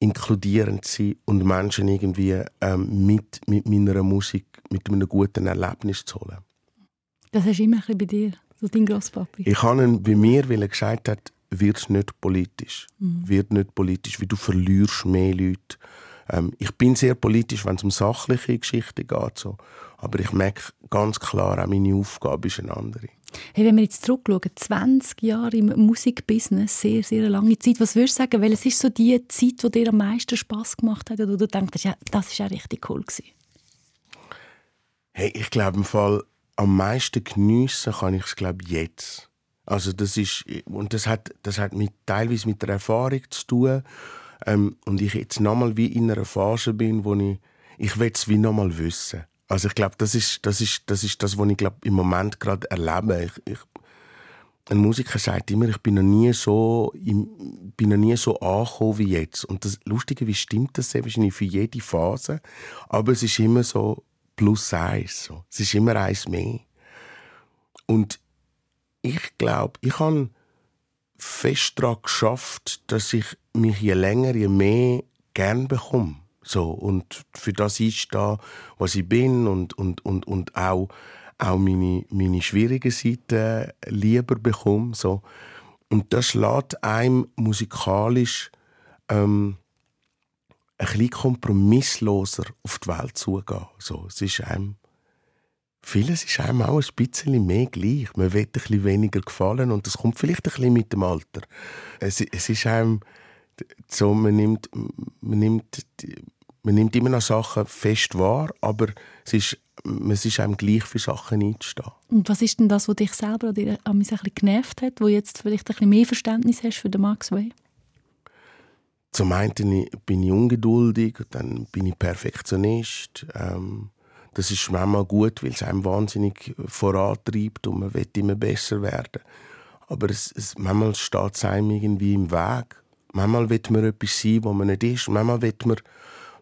inkludierend zu sein und Menschen irgendwie ähm, mit, mit meiner Musik, mit einem guten Erlebnis zu holen. Das hast du immer ein bei dir, so dein Grosspapi. Ich habe ihn bei mir, weil er gesagt hat, wird nicht politisch. Mhm. Wird nicht politisch, weil du verlierst mehr Leute. Ähm, ich bin sehr politisch, wenn es um sachliche Geschichten geht. So. Aber ich merke ganz klar, auch meine Aufgabe ist eine andere. Hey, wenn wir jetzt zurückschauen, 20 Jahre im Musikbusiness, sehr, sehr lange Zeit. Was würdest du sagen, welches ist so die Zeit, die dir am meisten Spass gemacht hat oder du denkst, ja, das war auch richtig cool gewesen? Hey, ich glaube im Fall am meisten geniessen kann ich es glaube jetzt. Also das ist und das hat das hat mit teilweise mit der Erfahrung zu tun ähm, und ich jetzt nochmal wie in einer Phase bin, wo ich ich es wie nochmal wissen. Also ich glaube, das ist, das ist, das ist das, was ich glaub, im Moment gerade erlebe. Ich, ich, ein Musiker sagt immer, ich bin noch nie so, ich bin noch nie so angekommen wie jetzt. Und das Lustige, wie stimmt das wahrscheinlich für jede Phase. Aber es ist immer so plus eins. So. Es ist immer eins mehr. Und ich glaube, ich habe fest daran geschafft, dass ich mich je länger, je mehr gern bekomme. So, und für das ist da, was ich bin und, und, und, und auch, auch meine, meine schwierigen Seiten lieber bekomme. So. Und das lässt einem musikalisch ähm, ein bisschen kompromissloser auf die Welt zugehen. So, es ist einem, vieles ist einem auch ein bisschen mehr gleich. Man will ein bisschen weniger gefallen und das kommt vielleicht ein bisschen mit dem Alter. Es, es ist einem so, man nimmt, man nimmt man nimmt immer noch Sachen fest wahr, aber es ist, es ist einem gleich für Sachen einzustehen. Und was ist denn das, was dich selber an dir ein bisschen genervt hat, wo jetzt vielleicht ein bisschen mehr Verständnis hast für den Max Way? Zum einen bin ich ungeduldig, dann bin ich Perfektionist. Ähm, das ist manchmal gut, weil es einem wahnsinnig vorantreibt und man will immer besser werden. Aber es, es, manchmal steht es einem irgendwie im Weg. Manchmal will man etwas sein, wo man nicht ist. Manchmal will man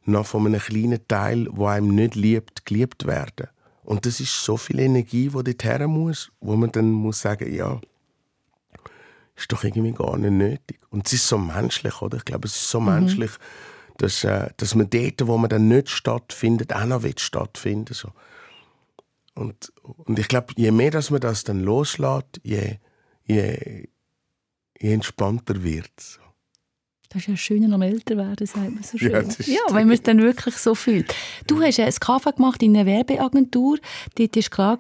noch von einem kleinen Teil, wo einem nicht liebt, geliebt werden. Und das ist so viel Energie, die dort her muss, wo man dann muss sagen, ja, ist doch irgendwie gar nicht nötig. Und es ist so menschlich, oder? Ich glaube, es ist so mhm. menschlich, dass, äh, dass man dort, wo man dann nicht stattfindet, auch noch stattfinden so. Und, und ich glaube, je mehr dass man das dann loslässt, je, je, je entspannter wird es. Das ist ja schön am älter werden, sagt man so schön. Ja, ja wenn man es dann wirklich so fühlt. Du hast ein Kaffee gemacht in einer Werbeagentur. Dort war klar,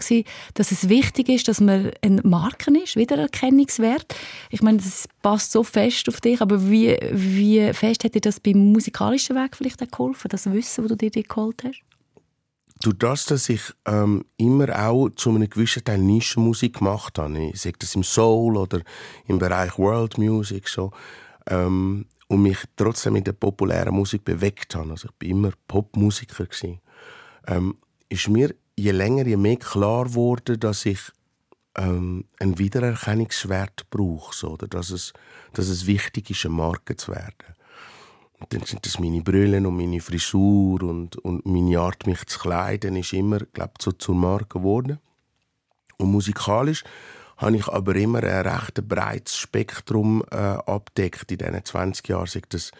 dass es wichtig ist, dass man ein Marken ist, Wiedererkennungswert. Ich meine, das passt so fest auf dich, aber wie, wie fest hat dir das beim musikalischen Weg vielleicht auch geholfen, das Wissen, das du dir geholt hast? Durch das, dass ich ähm, immer auch zu einem gewissen Teil Nischenmusik gemacht habe, ich sage das im Soul oder im Bereich World Music, so, ähm, und mich trotzdem in der populären Musik bewegt habe, also ich bin immer Popmusiker ähm, ist mir je länger, je mehr klar geworden, dass ich ähm, einen Wiedererkennungswert brauche, so, oder dass es, dass es wichtig ist, eine Marke zu werden. Und dann sind das meine Brüllen und meine Frisur und, und meine Art, mich zu kleiden, ist immer, glaube so zur Marke geworden. Und musikalisch habe ich aber immer ein recht breites Spektrum äh, abdeckt in diesen 20 Jahren. Sei das,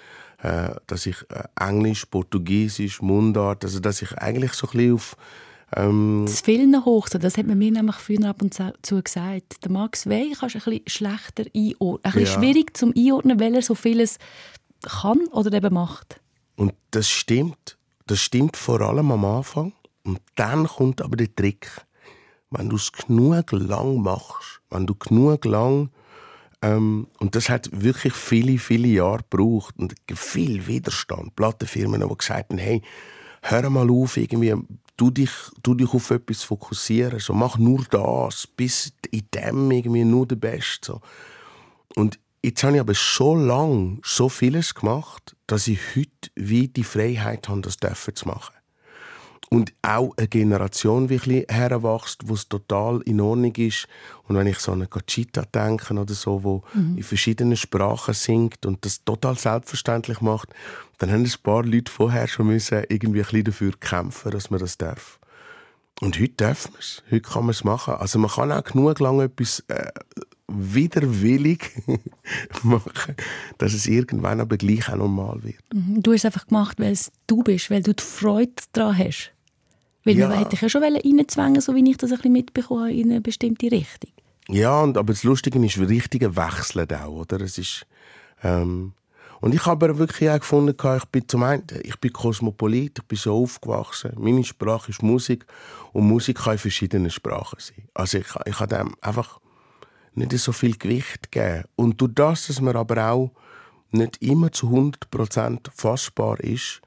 äh, dass ich äh, Englisch, Portugiesisch, Mundart, also dass ich eigentlich so ein bisschen auf ähm das Filmen hoch, das hat man mir nämlich früher ab und zu gesagt. Der Max Wey kannst du ein bisschen schlechter einordnen. Ein bisschen ja. schwierig zum Einordnen, weil er so vieles kann oder eben macht. Und das stimmt. Das stimmt vor allem am Anfang. Und dann kommt aber der Trick wenn du es genug lang machst, wenn du genug lang ähm, und das hat wirklich viele, viele Jahre gebraucht und viel Widerstand. Plattenfirmen, die gesagt haben, hey, hör mal auf, irgendwie, du dich, du dich auf etwas fokussieren, so, mach nur das, bis in dem irgendwie nur der Beste. So. Und jetzt habe ich aber so lange so vieles gemacht, dass ich heute wie die Freiheit habe, das zu machen und auch eine Generation wirklich heranwächst, wo es total in Ordnung ist. Und wenn ich so an eine Gachita denke oder so, wo mhm. in verschiedenen Sprachen singt und das total selbstverständlich macht, dann haben ein paar Leute vorher schon müssen irgendwie ein bisschen dafür kämpfen, dass man das darf. Und heute dürfen wir es. Heute kann man es machen. Also man kann auch genug lange etwas äh, widerwillig [laughs] machen, dass es irgendwann aber gleich auch normal wird. Mhm. Du hast es einfach gemacht, weil es du bist, weil du die Freude daran hast. Weil ja. man hätte ich ja schon reinzwängen so wie ich das ein bisschen mitbekommen in eine bestimmte Richtung. Ja, und, aber das Lustige ist, richtige wechseln auch, oder? Es ist, ähm, und ich habe aber wirklich auch gefunden, ich bin zum einen, ich bin Kosmopolit, ich bin so aufgewachsen. Meine Sprache ist Musik und Musik kann in verschiedenen Sprachen sein. Also ich, ich habe dem einfach nicht so viel Gewicht gegeben. Und durch das, dass man aber auch nicht immer zu 100% fassbar ist,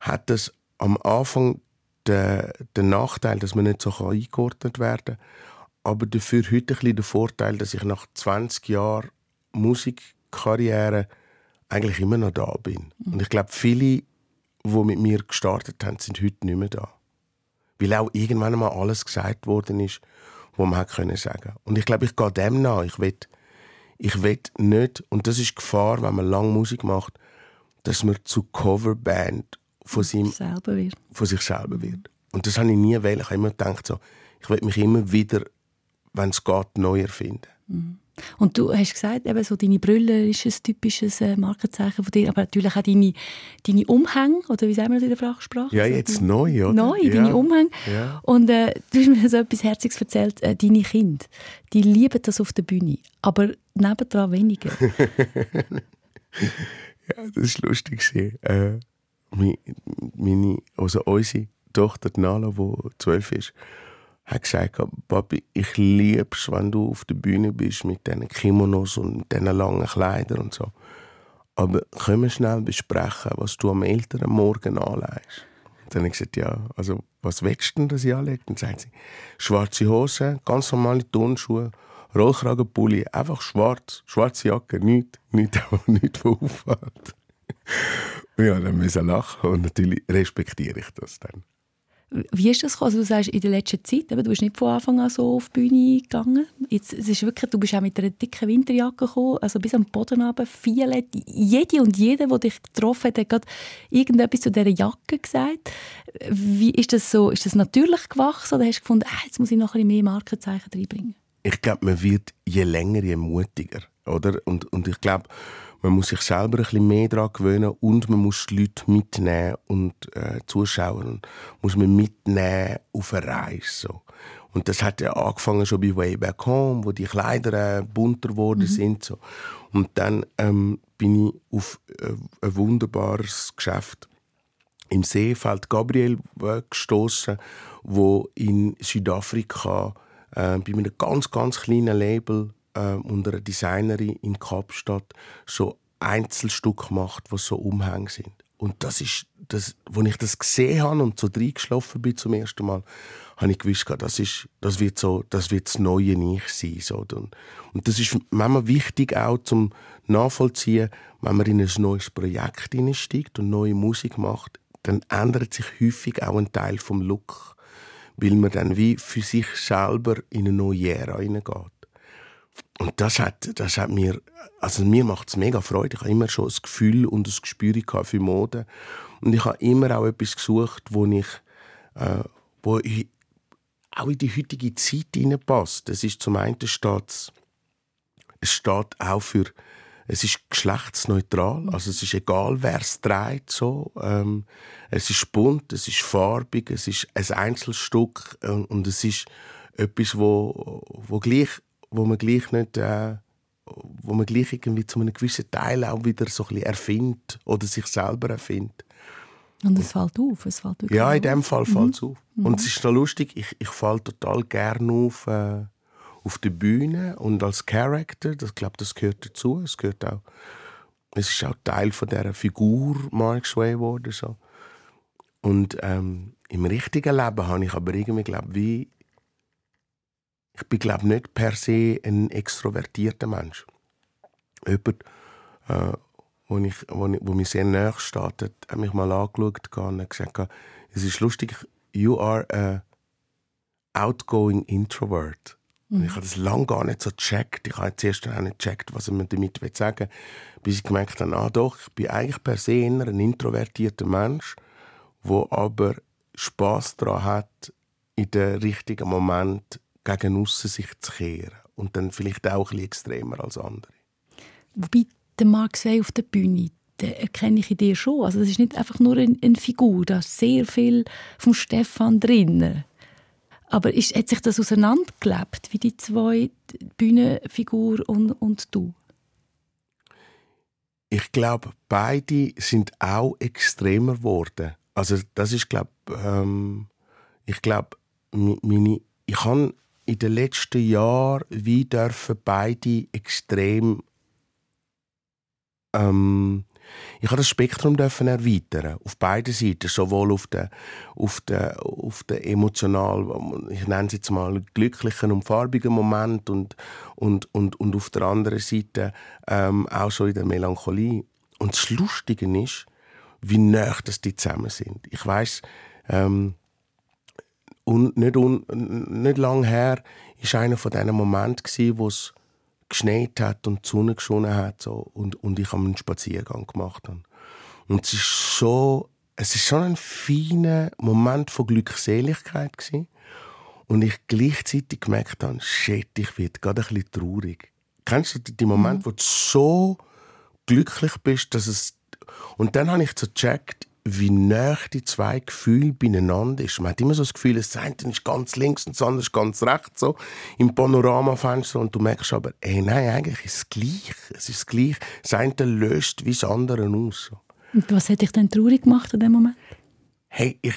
hat es am Anfang der, der Nachteil, dass man nicht so eingeordnet werden kann. Aber dafür heute ein bisschen der Vorteil, dass ich nach 20 Jahren Musikkarriere eigentlich immer noch da bin. Mhm. Und ich glaube, viele, die mit mir gestartet haben, sind heute nicht mehr da. Weil auch irgendwann mal alles gesagt worden ist, was man können sagen Und ich glaube, ich gehe dem nach. Ich will, ich will nicht, und das ist die Gefahr, wenn man lange Musik macht, dass man zu Coverband von, seinem, selber wird. von sich selber wird. Und das habe ich nie wählen. Ich habe immer gedacht, so, ich will mich immer wieder, wenn es geht, neu erfinden. Mhm. Und du hast gesagt, eben so deine Brille ist ein typisches äh, Markenzeichen von dir, aber natürlich auch deine, deine Umhänge, oder wie sagen wir das in der Fachsprache? Ja, jetzt so, neu, oder? Neu, ja. deine Umhänge. Ja. Und äh, du hast mir so etwas Herziges erzählt, äh, deine Kinder, die lieben das auf der Bühne, aber nebendran weniger. [laughs] ja, das war lustig. Äh, meine, also unsere Tochter Nala, die zwölf ist, hat gesagt, Papi, ich liebe es, wenn du auf der Bühne bist mit diesen Kimonos und diesen langen Kleidern und so. aber können wir schnell besprechen, was du am älteren Morgen anlegst? Dann habe ich gesagt, ja, also was willst du denn, dass ich anlege? Dann sagt sie, schwarze Hose, ganz normale Turnschuhe, Rollkragenpulli, einfach schwarz, schwarze Jacke, nichts, nichts, [laughs] nichts von auffällt. [laughs] ja, dann müssen lachen und natürlich respektiere ich das dann. Wie ist das gekommen? Also du sagst, in der letzten Zeit, eben, du bist nicht von Anfang an so auf die Bühne gegangen. Jetzt, es ist wirklich, du bist auch mit einer dicken Winterjacke gekommen, also bis am Boden runter. Viele, jede und jeder, der dich getroffen hat, hat gerade irgendetwas zu dieser Jacke gesagt. Wie ist das so? Ist das natürlich gewachsen oder hast du gefunden, ah, jetzt muss ich noch ein bisschen mehr Markenzeichen reinbringen? Ich glaube, man wird je länger, je mutiger. Oder? Und, und ich glaube, man muss sich selber ein bisschen mehr daran gewöhnen und man muss die Leute mitnehmen und äh, Zuschauer muss man mitnehmen auf eine Reise. So. Und das hat ja angefangen schon bei Way Back Home, wo die Kleider äh, bunter geworden mhm. sind. So. Und dann ähm, bin ich auf äh, ein wunderbares Geschäft im Seefeld Gabriel äh, gestoßen, wo in Südafrika äh, bei einem ganz ganz kleinen Label äh, unter einer Designerin in Kapstadt so Einzelstück macht, was so Umhänge sind. Und das ist, das, als ich das gesehen habe und so reingeschlafen bin zum ersten Mal, habe ich gewusst, das, ist, das, wird so, das wird das neue Ich sein. So. Und, und das ist manchmal wichtig auch zum Nachvollziehen, wenn man in ein neues Projekt einsteigt und neue Musik macht, dann ändert sich häufig auch ein Teil vom Look, weil man dann wie für sich selber in eine neue Ära hineingeht. Und das hat, das hat mir, also mir macht es mega Freude. Ich habe immer schon das Gefühl und das Gespür für Mode. Und ich habe immer auch etwas gesucht, wo ich, äh, wo ich auch in die heutige Zeit hineinpasst. Es ist zum einen steht es steht auch für, es ist geschlechtsneutral, also es ist egal, wer es trägt, so. Ähm, es ist bunt, es ist farbig, es ist ein Einzelstück äh, und es ist etwas, wo, wo gleich wo man gleich nicht, äh, wo man gleich irgendwie zu einem gewissen Teil auch wieder so ein bisschen erfindet oder sich selber erfindet. Und es fällt auf? Es fällt ja, in dem Fall fällt es mhm. auf. Mhm. Und es ist noch lustig, ich, ich falle total gerne auf, äh, auf der Bühne und als Character, das glaube das gehört dazu, es gehört auch, es ist auch Teil von dieser Figur Mark Sway geworden. So. Und ähm, im richtigen Leben habe ich aber irgendwie, glaube wie ich bin, glaube nicht per se ein extrovertierter Mensch. Jemand, äh, wo, ich, wo, ich, wo mir sehr nahe steht, hat mich mal angeschaut und gesagt, es ist lustig, you are a outgoing introvert. Mhm. Ich habe das lange gar nicht so gecheckt. Ich habe zuerst auch nicht gecheckt, was er mir damit sagen will, bis ich gemerkt habe, ah doch, ich bin eigentlich per se eher ein introvertierter Mensch, der aber Spaß daran hat, in den richtigen Moment gegen aussen sich zu kehren. Und dann vielleicht auch ein bisschen extremer als andere. Wobei der Marc auf der Bühne, den erkenne ich in dir schon. Also das ist nicht einfach nur eine, eine Figur, da ist sehr viel vom Stefan drin. Aber ist, hat sich das auseinandergelebt, wie die zwei, die Bühnenfigur und, und du? Ich glaube, beide sind auch extremer geworden. Also das ist, glaube ähm, ich glaube, meine, ich habe in den letzten Jahren wie dürfen beide extrem ähm, ich habe das Spektrum dürfen erweitern auf beiden Seiten, sowohl auf der, auf der, auf der emotional, ich nenne es jetzt mal glücklichen und farbigen Moment und, und, und, und auf der anderen Seite ähm, auch so in der Melancholie. Und das Lustige ist, wie nah dass die zusammen sind. Ich weiß ähm, und nicht, un, nicht lang her war einer von diesen Momenten, wo es geschneit hat und die Sonne geschonen hat so, und, und ich einen Spaziergang gemacht habe. Und es ist so, es ist schon ein feiner Moment von Glückseligkeit gewesen. und ich gleichzeitig gemerkt habe, shit, ich werde gerade ein bisschen traurig. Kennst du die Moment, mhm. wo du so glücklich bist, dass es und dann habe ich so gecheckt, wie nah die zwei Gefühle beieinander sind. Man hat immer so das Gefühl, das eine ist ganz links und das andere ist ganz rechts, so im Panoramafenster. Und du merkst aber, ey, nein, eigentlich ist es gleich. Es ist gleich. Das eine löst wie das andere aus. So. Und was hat dich denn traurig gemacht in dem Moment? Hey, ich,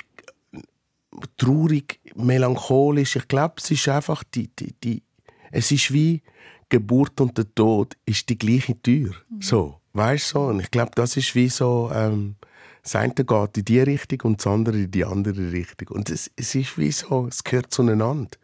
traurig, melancholisch. Ich glaube, es ist einfach die, die, die, es ist wie Geburt und der Tod ist die gleiche Tür. Mhm. So. Weißt du so? Und ich glaube, das ist wie so, ähm, das eine geht in die Richtung und das andere in die andere Richtung. Und es, es ist wie so, es gehört zueinander.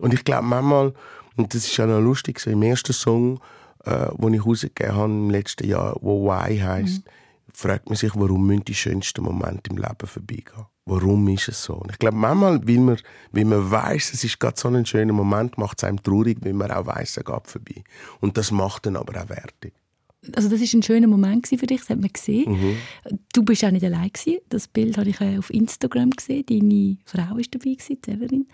Und ich glaube manchmal, und das ist ja noch lustig, so im ersten Song, äh, den ich rausgegeben habe im letzten Jahr, wo Why heisst, mhm. fragt man sich, warum müssen die schönsten Momente im Leben vorbeigehen? Warum ist es so? Und ich glaube, manchmal, weil man, weil man weiß, es ist gerade so ein schöner Moment, macht es einem traurig, weil man auch weiss, er geht vorbei. Und das macht dann aber auch wertig also das ist ein schöner Moment für dich, das hat man gesehen. Mhm. Du bist auch nicht allein gewesen. Das Bild habe ich auf Instagram gesehen. Deine Frau ist dabei gewesen, Severin.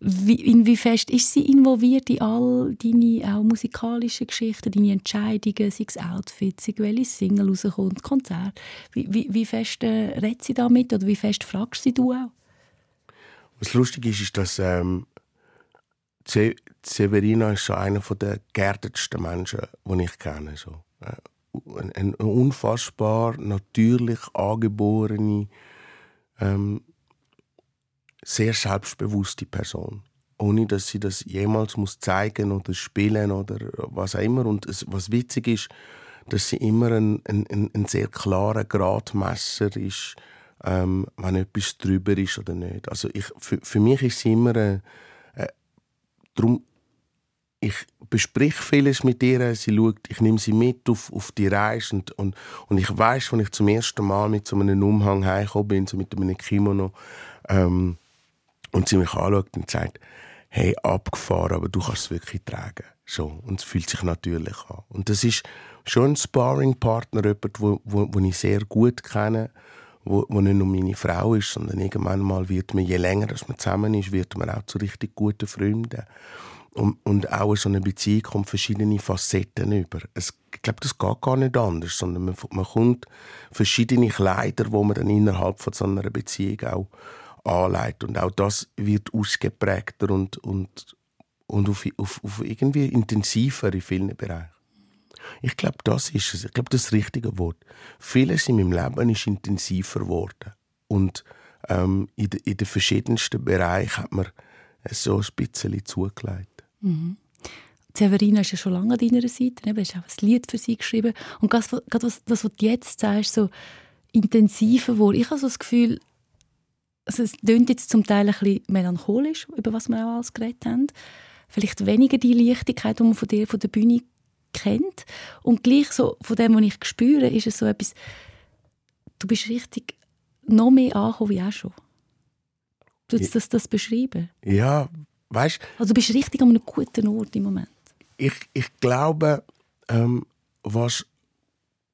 Wie, inwiefern ist sie involviert in all deine auch musikalischen Geschichten, deine Entscheidungen, sei es Outfits, sei welche Single rauskommt, Konzert? Wie, wie, wie fest äh, redet sie damit oder wie fest fragst sie du auch? Was lustig ist, ist, dass ähm, Severina ist so einer der geerdetsten Menschen, die ich kenne. So eine unfassbar natürlich angeborene, ähm, sehr selbstbewusste Person. Ohne dass sie das jemals muss zeigen oder spielen oder was auch immer. Und es, was witzig ist, dass sie immer ein, ein, ein sehr klarer Gradmesser ist, ähm, wenn etwas drüber ist oder nicht. Also ich, für, für mich ist sie immer äh, äh, darum ich besprich vieles mit ihr. Sie schaut, ich nehme sie mit auf, auf die Reise und, und, und ich weiß, als ich zum ersten Mal mit so einem Umhang heimgekommen bin, so mit einem Kimono, ähm, und sie mich anschaut und sagt, hey, abgefahren, aber du kannst es wirklich tragen. So. Und es fühlt sich natürlich an. Und das ist schon ein Sparring-Partner, jemand, wo, wo, wo ich sehr gut kenne, wo, wo nicht nur meine Frau ist, sondern irgendwann mal wird man, je länger dass man zusammen ist, wird man auch zu richtig guten Freunden. Und, und auch in so einer Beziehung kommt verschiedene Facetten über. Es, ich glaube, das geht gar nicht anders, sondern man, man kommt verschiedene Kleider, wo man dann innerhalb von so einer Beziehung auch anlegt. Und auch das wird ausgeprägter und, und, und auf, auf, auf irgendwie intensiver in vielen Bereichen. Ich glaube, das ist es. Ich glaube, das, das richtige Wort. Vieles in meinem Leben ist intensiver geworden. Und ähm, in, in den verschiedensten Bereichen hat man so ein bisschen zugelegt. Mhm. Severina ist ja schon lange an deiner Seite. Du hast auch ein Lied für sie geschrieben. Und gerade was, das, was du jetzt sagst, so intensiver Wort. Ich habe so das Gefühl, also es klingt jetzt zum Teil ein bisschen melancholisch, über was wir auch alles geredet haben. Vielleicht weniger die Leichtigkeit, die man von dir, von der Bühne kennt. Und gleich so von dem, was ich spüre, ist es so etwas, du bist richtig noch mehr angekommen wie auch schon. Du das, das beschreiben? Ja, Weißt, also du bist richtig an einem guten Ort im Moment. Ich, ich glaube, ähm, was,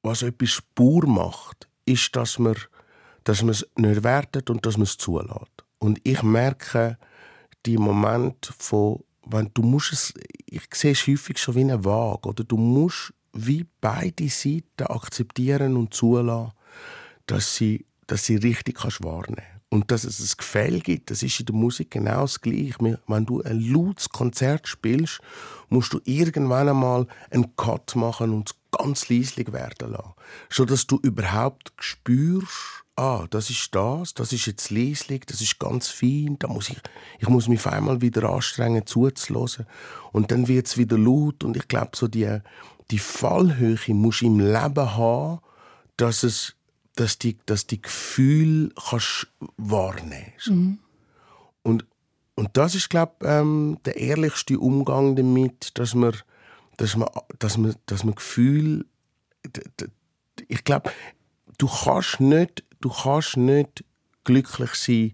was etwas Spur macht, ist, dass man, dass man es nicht wertet und dass man es zulässt. Und ich merke die Momente von, wenn du musst es, ich sehe es häufig schon wie eine Waage, oder du musst wie beide Seiten akzeptieren und zulassen, dass sie, dass sie richtig kannst wahrnehmen und dass es ein Gefälle gibt, das ist in der Musik genau das Gleiche. Wenn du ein lautes Konzert spielst, musst du irgendwann einmal einen Cut machen und es ganz leislich werden lassen. Schon dass du überhaupt spürst, ah, das ist das, das ist jetzt leislich, das ist ganz fein, da muss ich, ich muss mich auf einmal wieder anstrengen, zuzulassen. Und dann wird es wieder laut und ich glaube, so die, die Fallhöhe muss im Leben haben, dass es dass die, dass die Gefühle kannst wahrnehmen kannst. Mhm. Und, und das ist, glaube ich, ähm, der ehrlichste Umgang damit, dass man, dass man, dass man, dass man Gefühl, ich glaube, du kannst nicht, du kannst nicht glücklich sein,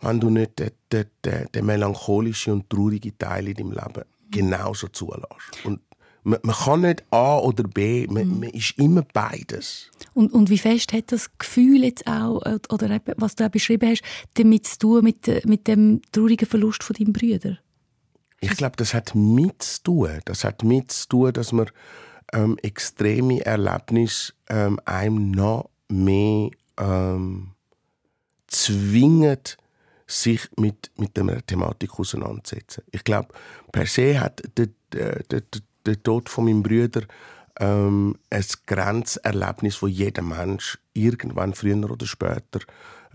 wenn du nicht den, den, den, den melancholischen und traurigen Teil in deinem Leben genauso zulässt. Und man, man, kann nicht A oder B, man, mhm. man, ist immer beides. Und, und wie fest hat das Gefühl jetzt auch, äh, oder was du auch beschrieben hast, damit zu tun mit, mit dem traurigen Verlust von deinem Brüder? Ich glaube, das hat mit zu tun. Das hat mit zu tun, dass man ähm, extreme Erlebnisse ähm, einem noch mehr ähm, zwingt, sich mit, mit der Thematik auseinanderzusetzen. Ich glaube, per se hat der, der, der, der Tod von meinem Bruder ähm, ein Grenzerlebnis, wo jeder Mensch irgendwann früher oder später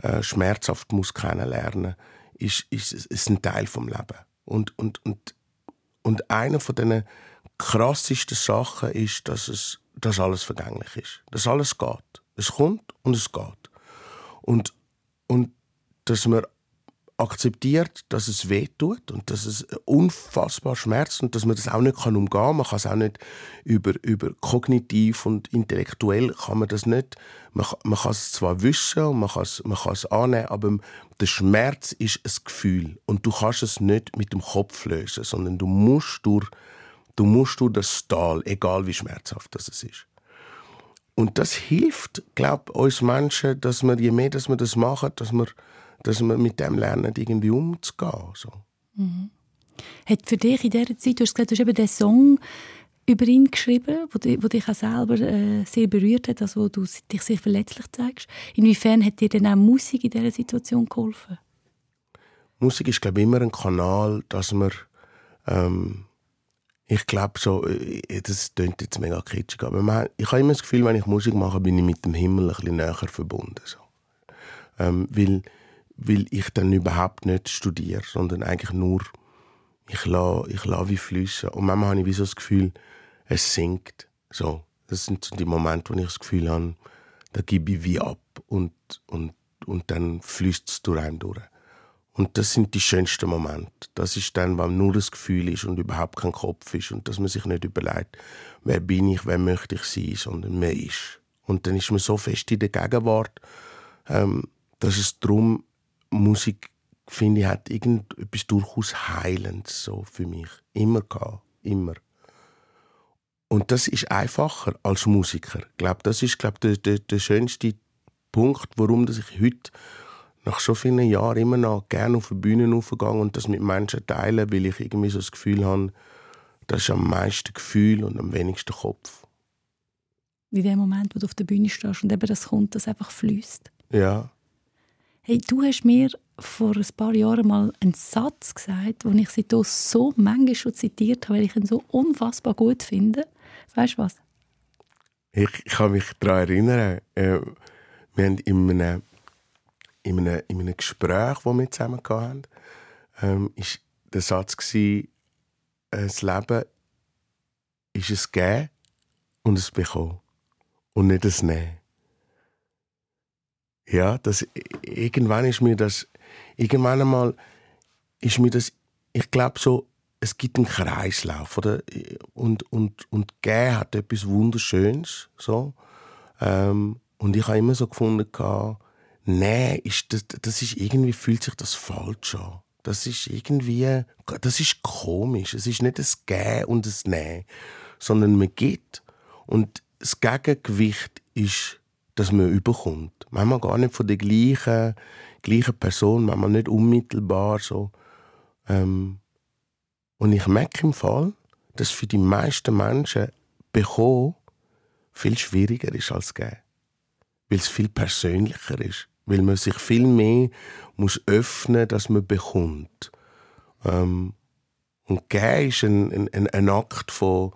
äh, schmerzhaft muss kennenlernen, ist, ist, ist ein Teil vom Leben. Und und und und eine von den krassesten Sachen ist, dass es dass alles vergänglich ist. Dass alles geht. Es kommt und es geht. Und, und dass man akzeptiert, dass es weh tut und dass es unfassbar schmerzt und dass man das auch nicht umgehen kann. Man kann es auch nicht über, über kognitiv und intellektuell kann man das nicht. Man, man kann es zwar wissen und man kann es, man kann es annehmen, aber der Schmerz ist ein Gefühl und du kannst es nicht mit dem Kopf lösen, sondern du musst durch, du musst durch das Tal, egal wie schmerzhaft das ist. Und das hilft, glaube uns Menschen, dass wir, je mehr dass wir das machen, dass wir dass man mit dem lernen, irgendwie umzugehen. So. Mhm. Hat für dich in dieser Zeit, du hast gesagt, du hast eben den Song über ihn geschrieben, wo, wo dich auch selber äh, sehr berührt hat, also wo du dich sehr verletzlich zeigst. Inwiefern hat dir denn auch Musik in dieser Situation geholfen? Musik ist, glaube ich, immer ein Kanal, dass man ähm, ich glaube so, äh, das klingt jetzt mega kitschig, aber man, ich habe immer das Gefühl, wenn ich Musik mache, bin ich mit dem Himmel ein bisschen näher verbunden. So. Ähm, weil weil ich dann überhaupt nicht studiere, sondern eigentlich nur, ich lasse, ich lasse wie flüssen. Und manchmal habe ich wie so das Gefühl, es sinkt. So. Das sind so die Momente, wo ich das Gefühl habe, da gebe ich wie ab und, und, und dann fließt es durch einen durch. Und das sind die schönsten Momente. Das ist dann, wenn nur das Gefühl ist und überhaupt kein Kopf ist und dass man sich nicht überlegt, wer bin ich, wer möchte ich sein, sondern wer ist. Und dann ist man so fest in der Gegenwart, ähm, dass es darum Musik, finde ich, hat irgendetwas durchaus Heilendes so für mich. Immer gehabt. Immer. Und das ist einfacher als Musiker. Ich glaube, das ist glaube der, der, der schönste Punkt, warum dass ich heute nach so vielen Jahren immer noch gerne auf die Bühne aufgehe und das mit Menschen teile, weil ich irgendwie so das Gefühl habe, das ist am meisten Gefühl und am wenigsten Kopf. Wie der Moment, wo du auf der Bühne stehst und eben das kommt, das einfach fließt. Ja. Hey, du hast mir vor ein paar Jahren mal einen Satz gesagt, den ich seitdem so manchmal schon zitiert habe, weil ich ihn so unfassbar gut finde. Weißt du was? Ich, kann mich daran erinnern, äh, wir haben in einem, in einem, in einem Gespräch, das wir zusammen hatten, ähm, der Satz gewesen, äh, das Leben ist es Geben und es Bekommen und nicht das Nehmen. Ja, das, irgendwann ist mir das, irgendwann einmal ist mir das, ich glaube so, es gibt einen Kreislauf, oder? Und, und, und Gehen hat etwas Wunderschönes, so. Ähm, und ich habe immer so gefunden, nee, ist das, das ist irgendwie, fühlt sich das falsch an. Das ist irgendwie, das ist komisch. Es ist nicht das Gehen und das Nehmen, sondern man geht. Und das Gegengewicht ist dass man überkommt. Manchmal gar nicht von der gleichen, gleichen Person, manchmal nicht unmittelbar so. Ähm, und ich merke im Fall, dass für die meisten Menschen bekommen viel schwieriger ist als geben. Weil es viel persönlicher ist. Weil man sich viel mehr muss öffnen dass man bekommt. Ähm, und geben ist ein, ein, ein Akt von,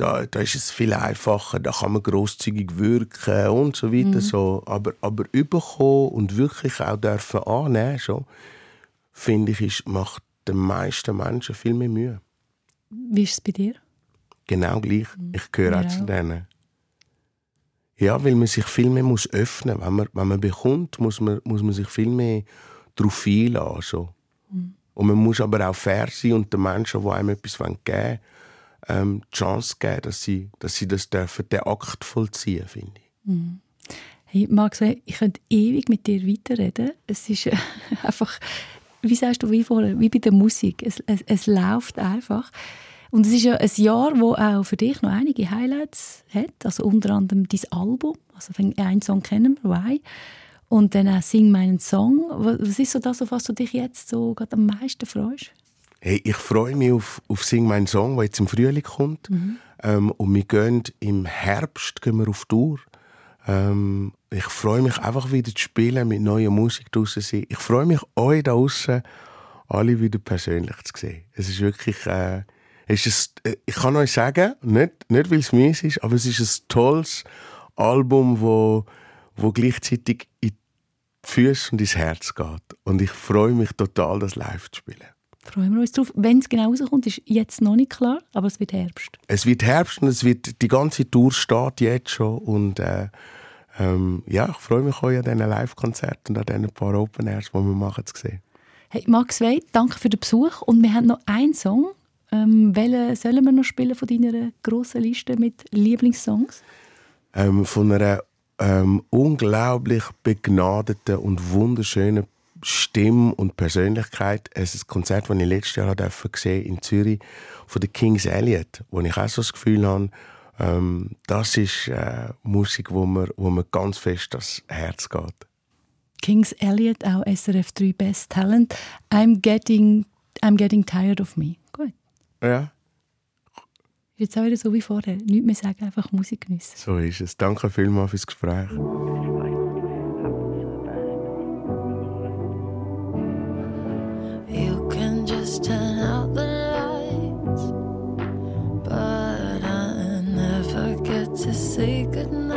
da, da ist es viel einfacher, da kann man großzügig wirken und so weiter. Mhm. So. Aber, aber überkommen und wirklich auch dürfen annehmen, schon, finde ich, ist, macht den meisten Menschen viel mehr Mühe. Wie ist es bei dir? Genau gleich. Mhm. Ich gehöre auch zu denen. Ja, weil man sich viel mehr muss öffnen muss. Wenn man, wenn man bekommt, muss man, muss man sich viel mehr darauf einlassen. So. Mhm. Und man muss aber auch fair sein und den Menschen, die einem etwas geben wollen, ähm, die Chance geben, dass sie, dass sie das dürfen, den Akt vollziehen, finde ich. Mhm. Hey, Max, ich könnte ewig mit dir weiterreden. Es ist äh, [laughs] einfach, wie sagst du, wie vorher, wie bei der Musik. Es, es, es läuft einfach. Und es ist ja ein Jahr, wo auch für dich noch einige Highlights hat. Also unter anderem dein Album. Also einen Song kennen wir, «Why?». Und dann auch «Sing meinen Song». Was ist so das, auf was du dich jetzt so gerade am meisten freust? Hey, ich freue mich auf, auf Sing mein Song, der jetzt im Frühling kommt. Mhm. Ähm, und wir gehen im Herbst gehen wir auf Tour. Ähm, ich freue mich einfach wieder zu spielen, mit neuer Musik draussen sein. Ich freue mich, euch da draussen alle wieder persönlich zu sehen. Es ist wirklich, äh, es ist ein, äh, ich kann euch sagen, nicht, nicht weil es mies ist, aber es ist ein tolles Album, wo, wo gleichzeitig in die Füße und ins Herz geht. Und ich freue mich total, das live zu spielen. Freuen wir uns drauf. Wenn es genau rauskommt, ist jetzt noch nicht klar, aber es wird Herbst. Es wird Herbst und es wird die ganze Tour steht jetzt schon und äh, ähm, ja, ich freue mich auch an diesen Live-Konzerten und an diesen paar Open Airs, die wir machen, zu sehen. Hey, Max Wey, danke für den Besuch und wir haben noch einen Song. Ähm, welchen sollen wir noch spielen von deiner grossen Liste mit Lieblingssongs? Ähm, von einer ähm, unglaublich begnadeten und wunderschönen Stimme und Persönlichkeit. Es ist ein Konzert, das ich letztes Jahr gesehen in Zürich von der Kings Elliot, wo ich auch so das Gefühl habe, ähm, das ist äh, Musik, wo mir, wo mir ganz fest das Herz geht. Kings Elliot, auch SRF 3 Best Talent. I'm getting, I'm getting tired of me. Gut. Ja. Jetzt auch wieder so wie vorher. Nicht mehr sagen, einfach Musik geniessen. So ist es. Danke vielmals fürs Gespräch. Say goodnight.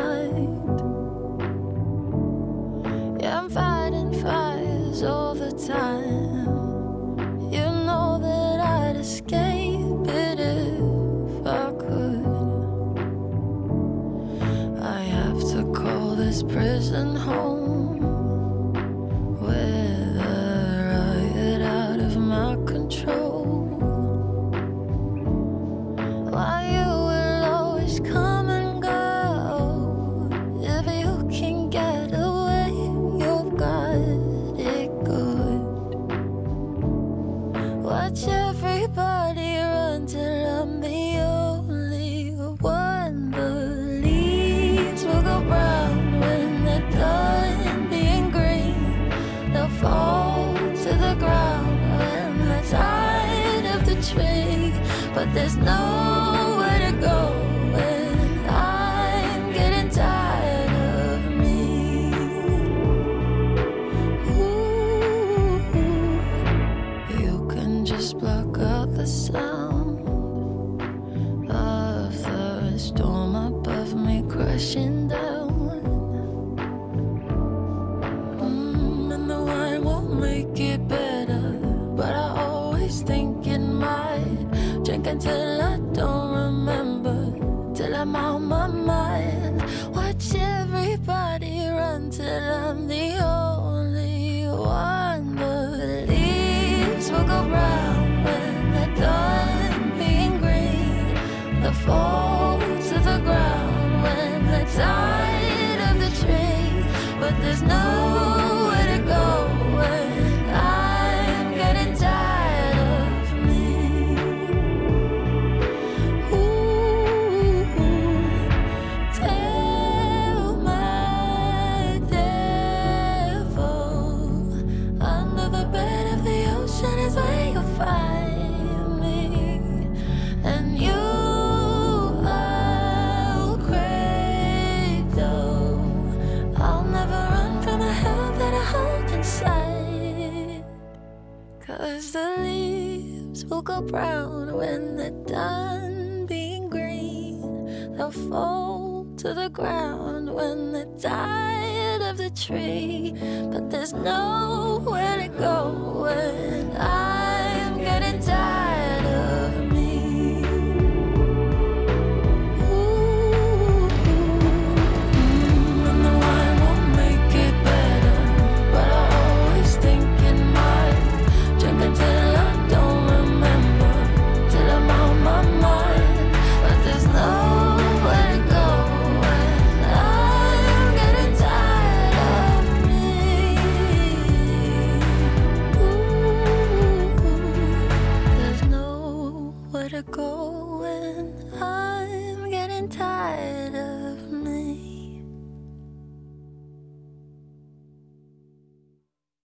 When they're done being green. They'll fall to the ground when they're tired of the tree. But there's nowhere to go when tired.